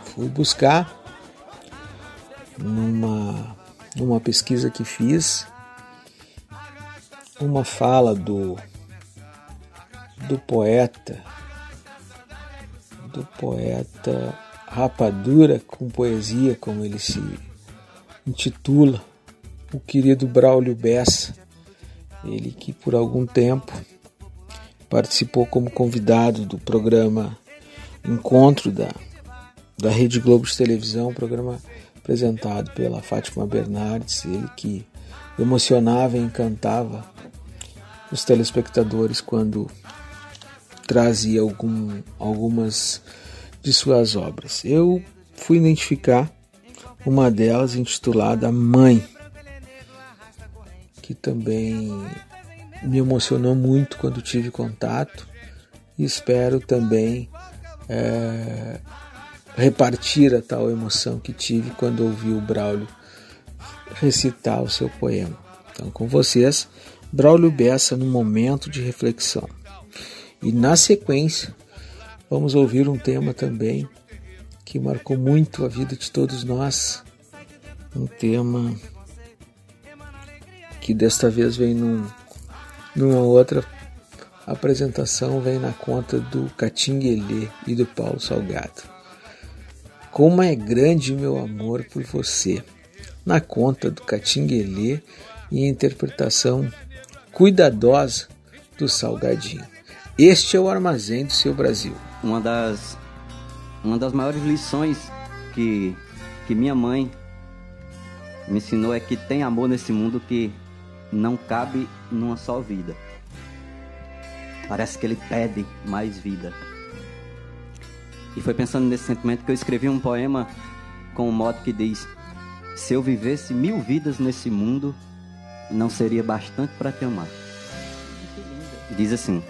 fui buscar numa, numa pesquisa que fiz uma fala do, do poeta, do poeta Rapadura com poesia, como ele se intitula, o querido Braulio Bessa, ele que por algum tempo participou como convidado do programa Encontro da, da Rede Globo de Televisão, programa apresentado pela Fátima Bernardes, ele que emocionava e encantava os telespectadores quando trazia algum, algumas de suas obras. Eu fui identificar uma delas intitulada Mãe, que também me emocionou muito quando tive contato e espero também é, repartir a tal emoção que tive quando ouvi o Braulio recitar o seu poema. Então, com vocês, Braulio Bessa no momento de reflexão. E na sequência, vamos ouvir um tema também que marcou muito a vida de todos nós. Um tema que desta vez vem num, numa outra apresentação, vem na conta do Catinguelê e do Paulo Salgado. Como é grande meu amor por você, na conta do Catinguelê e interpretação cuidadosa do Salgadinho. Este é o armazém do seu Brasil. Uma das, uma das maiores lições que, que minha mãe me ensinou é que tem amor nesse mundo que não cabe numa só vida. Parece que ele pede mais vida. E foi pensando nesse sentimento que eu escrevi um poema com um modo que diz: Se eu vivesse mil vidas nesse mundo, não seria bastante para te amar. Diz assim: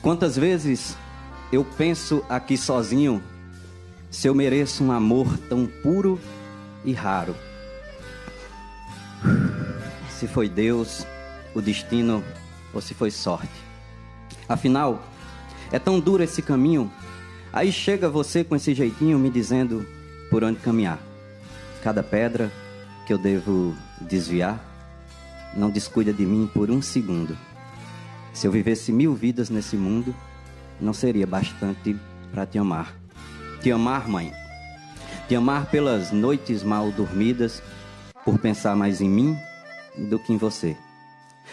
Quantas vezes eu penso aqui sozinho se eu mereço um amor tão puro e raro? Se foi Deus, o destino ou se foi sorte. Afinal, é tão duro esse caminho. Aí chega você com esse jeitinho me dizendo por onde caminhar. Cada pedra que eu devo desviar, não descuida de mim por um segundo. Se eu vivesse mil vidas nesse mundo, não seria bastante para te amar. Te amar, mãe. Te amar pelas noites mal dormidas, por pensar mais em mim do que em você.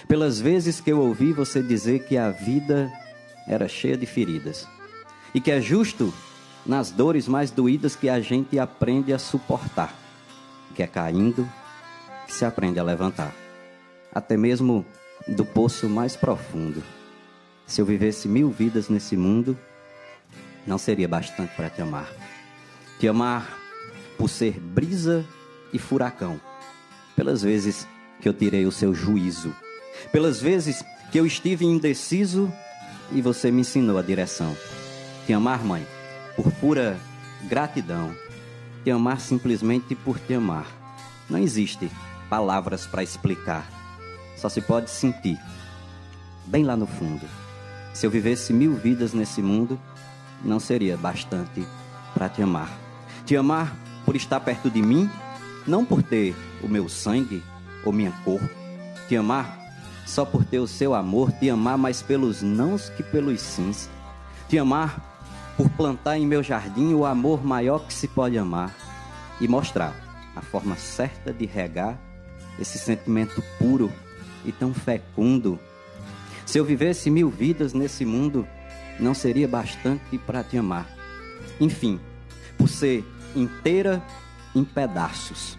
Pelas vezes que eu ouvi você dizer que a vida era cheia de feridas e que é justo nas dores mais doídas que a gente aprende a suportar, que é caindo que se aprende a levantar, até mesmo do poço mais profundo. Se eu vivesse mil vidas nesse mundo, não seria bastante para te amar. Te amar por ser brisa e furacão, pelas vezes que eu tirei o seu juízo, pelas vezes que eu estive indeciso e você me ensinou a direção. Te amar, mãe, por pura gratidão. Te amar simplesmente por te amar. Não existe palavras para explicar. Só se pode sentir. Bem lá no fundo. Se eu vivesse mil vidas nesse mundo, não seria bastante para te amar. Te amar por estar perto de mim, não por ter o meu sangue ou minha cor. Te amar só por ter o seu amor, te amar mais pelos nãos que pelos sims. Te amar por plantar em meu jardim o amor maior que se pode amar e mostrar a forma certa de regar esse sentimento puro e tão fecundo. Se eu vivesse mil vidas nesse mundo, não seria bastante para te amar. Enfim, por ser inteira em pedaços,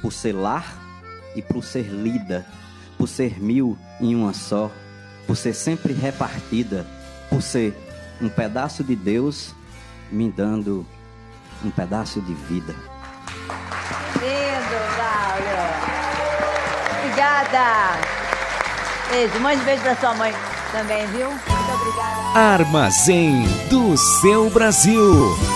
por ser lar e por ser lida, por ser mil em uma só, por ser sempre repartida, por ser um pedaço de Deus me dando um pedaço de vida. Lindo, Braulio. Obrigada. Beijo, mande beijo pra sua mãe também, viu? Muito obrigada. Armazém do seu Brasil.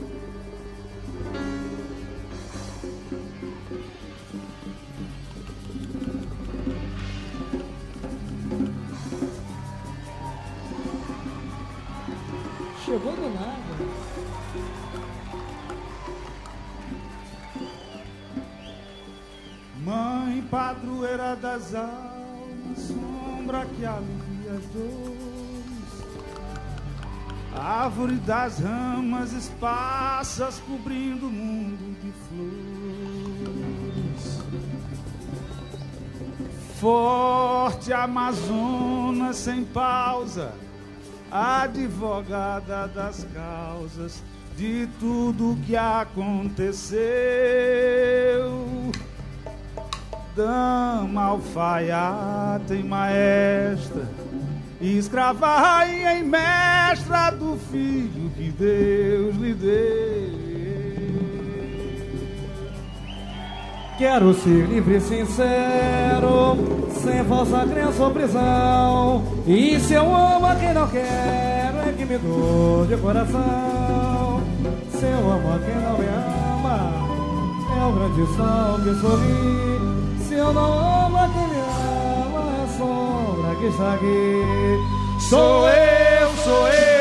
advogada das causas de tudo que aconteceu. Dama, alfaiata e maestra, escrava, rainha e mestra do filho que Deus lhe deu. Quero ser livre e sincero, sem falsa crença ou prisão. E se eu amo a quem não quero, é que me dou de coração. Se eu amo a quem não me ama, é o grande sol que sorri. Se eu não amo a quem me ama, é a sombra que está aqui. Sou eu, sou eu.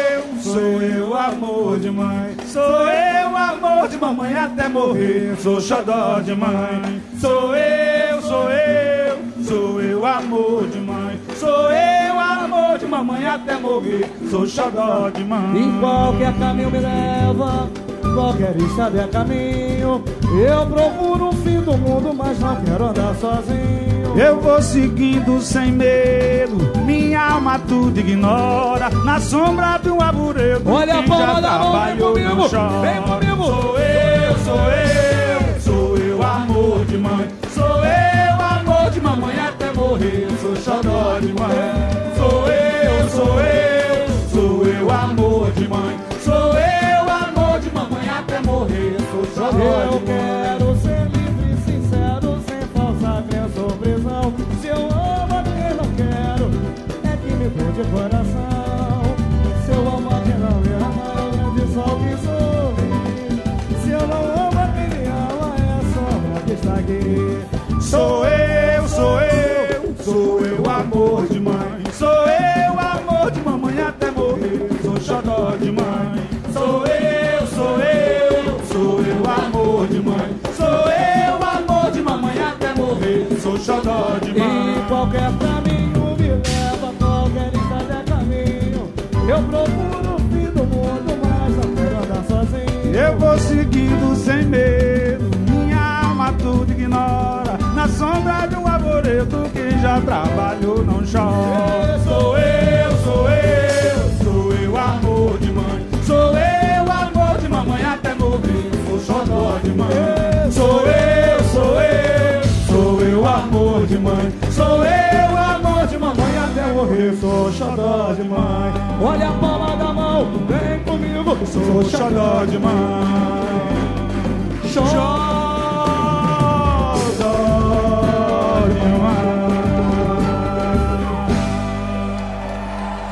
Sou eu, amor de mãe. Sou eu, amor de mamãe até morrer. Sou xodó de mãe. Sou eu, sou eu. Sou eu, amor de mãe. Sou eu, amor de mamãe até morrer. Sou xodó de mãe. em qualquer caminho me leva qualquer estrada é caminho. Eu procuro o fim do mundo, mas não quero andar sozinho. Eu vou seguindo sem medo, minha alma tudo ignora. Na sombra do arvoredo, Olha a palma da mão, vem comigo, vem comigo. Sou eu, sou eu, sou eu, amor de mãe. Sou eu, amor de mamãe até morrer. Sou xodó de mãe. Sou eu, sou eu, sou eu, amor de mãe. Arvoredo, quem já trabalhou não chora. Sou eu, sou eu, sou eu, amor de mãe. Sou eu, amor de mamãe até morrer. Sou xodó de mãe. Sou eu, sou eu, sou eu, amor de mãe. Sou eu, amor de mamãe até morrer. Sou xodó de mãe. Olha a palma da mão, vem comigo. Sou xodó de mãe.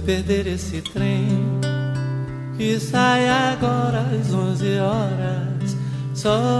Eu perder esse trem que sai agora às 11 horas, só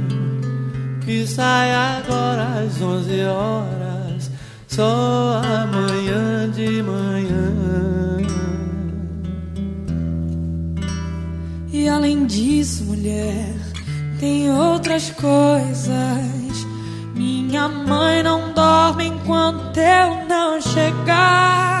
que sai agora às 11 horas, só amanhã de manhã. E além disso, mulher, tem outras coisas. Minha mãe não dorme enquanto eu não chegar.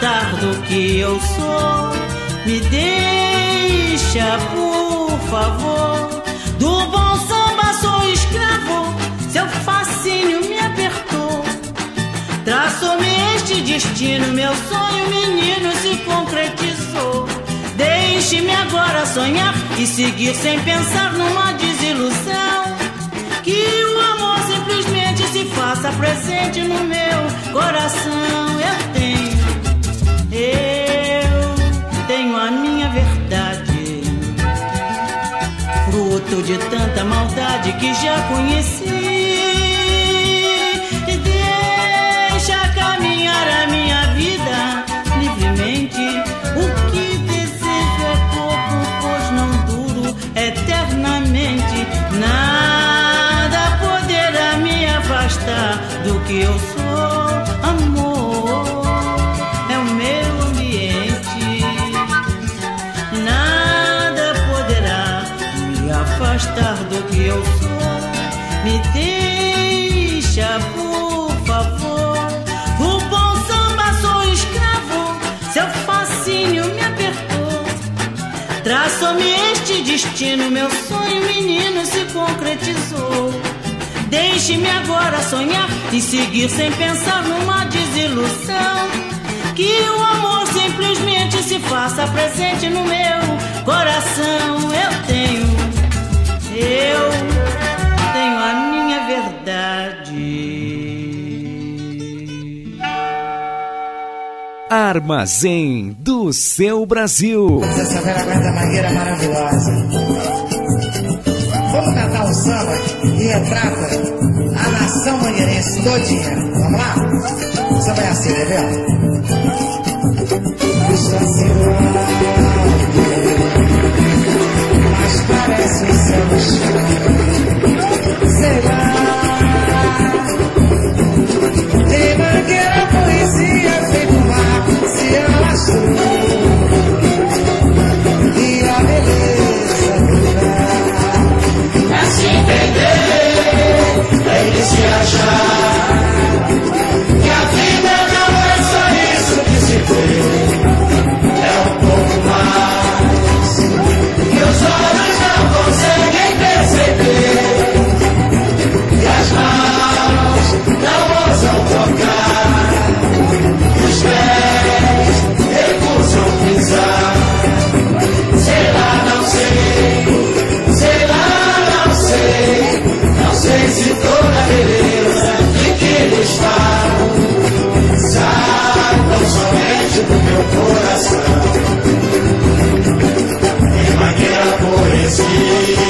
Afastar do que eu sou. Me deixa, por favor. Do bom samba sou escravo. Seu fascínio me apertou. Traçou-me este destino. Meu sonho, menino, se concretizou. Deixe-me agora sonhar e seguir sem pensar numa desilusão. Que o amor simplesmente se faça presente no meu coração. Eu tenho, eu tenho a minha verdade, fruto de tanta maldade que já conheci. Destino. Meu sonho, menino, se concretizou. Deixe-me agora sonhar e seguir sem pensar numa desilusão. Que o amor simplesmente se faça presente no meu coração. Eu tenho, eu Armazém do seu Brasil. Essa velha guarda mangueira maravilhosa. Vamos cantar um samba que retrata a nação mangueirense todinha. Vamos lá? O samba é assim, entendeu? Estou mas parece um céu chão. Sei lá. Pra se entender, tem que se achar. meu coração. Em maneira poesia.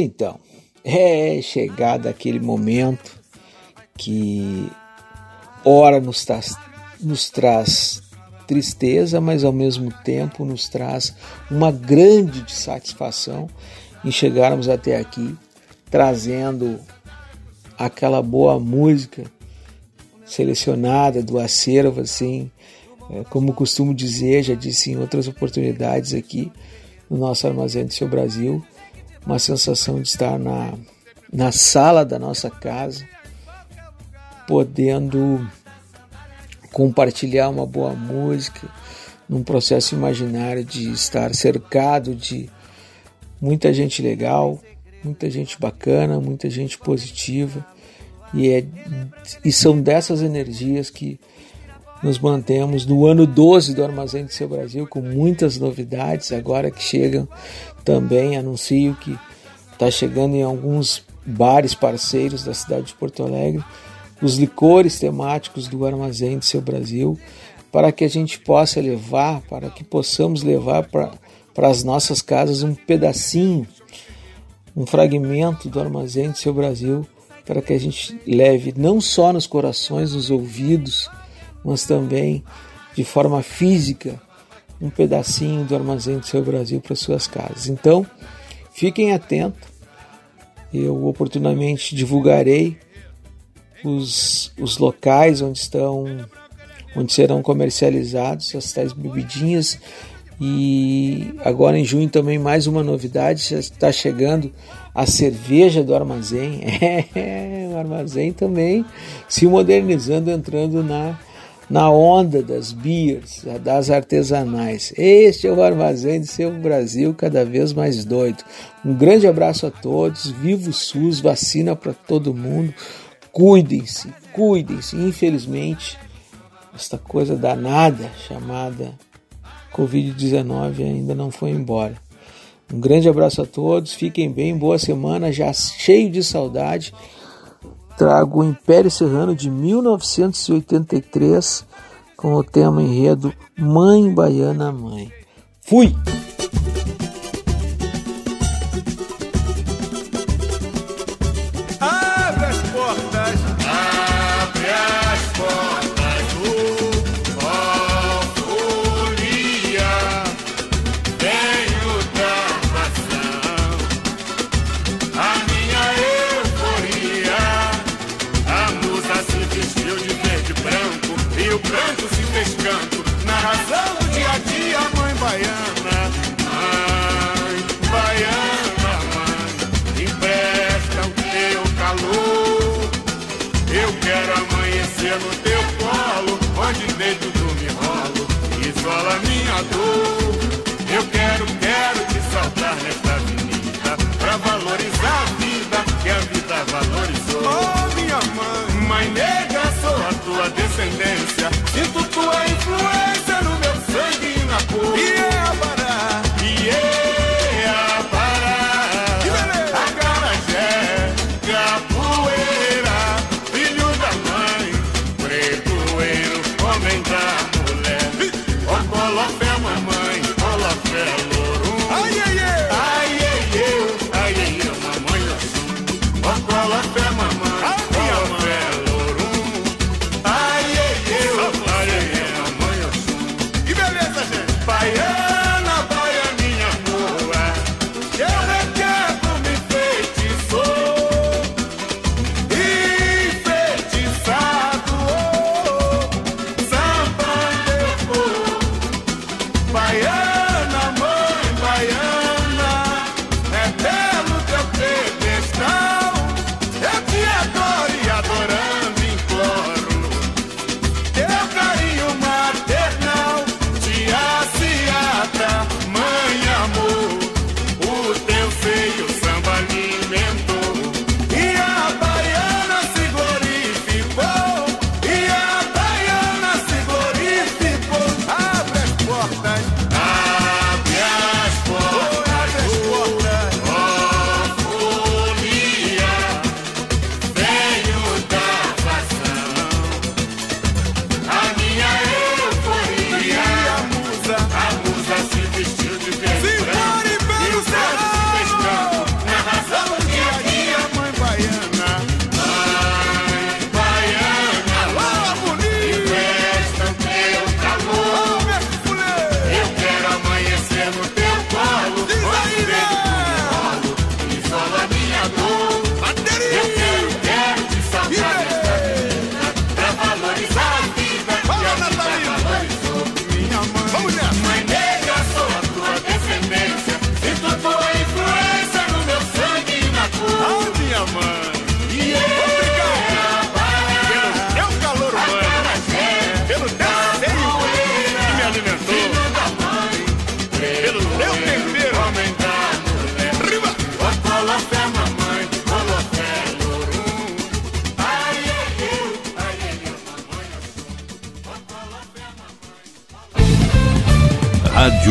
Então, é chegado aquele momento que ora nos traz, nos traz tristeza, mas ao mesmo tempo nos traz uma grande satisfação em chegarmos até aqui trazendo aquela boa música selecionada do acervo, assim, é, como costumo dizer, já disse em outras oportunidades aqui no nosso Armazém do Seu Brasil, uma sensação de estar na, na sala da nossa casa, podendo compartilhar uma boa música, num processo imaginário de estar cercado de muita gente legal, muita gente bacana, muita gente positiva. E, é, e são dessas energias que nos mantemos no ano 12 do Armazém do Seu Brasil, com muitas novidades. Agora que chegam também, anuncio que está chegando em alguns bares parceiros da cidade de Porto Alegre os licores temáticos do Armazém do Seu Brasil, para que a gente possa levar, para que possamos levar para as nossas casas um pedacinho, um fragmento do Armazém do Seu Brasil, para que a gente leve não só nos corações, nos ouvidos, mas também de forma física um pedacinho do Armazém do Seu Brasil para suas casas. Então, fiquem atentos, eu oportunamente divulgarei os, os locais onde estão onde serão comercializados as tais bebidinhas. E agora em junho também mais uma novidade está chegando a cerveja do armazém. [laughs] É, o armazém também se modernizando entrando na na onda das beers, das artesanais. Este é o armazém de seu Brasil cada vez mais doido. Um grande abraço a todos, viva o SUS, vacina para todo mundo. Cuidem-se, cuidem-se. Infelizmente, esta coisa danada chamada Covid-19 ainda não foi embora. Um grande abraço a todos, fiquem bem, boa semana, já cheio de saudade. Trago o Império Serrano de 1983 com o tema enredo Mãe Baiana Mãe. Fui! Isola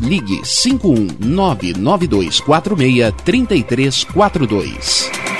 ligue 51992463342.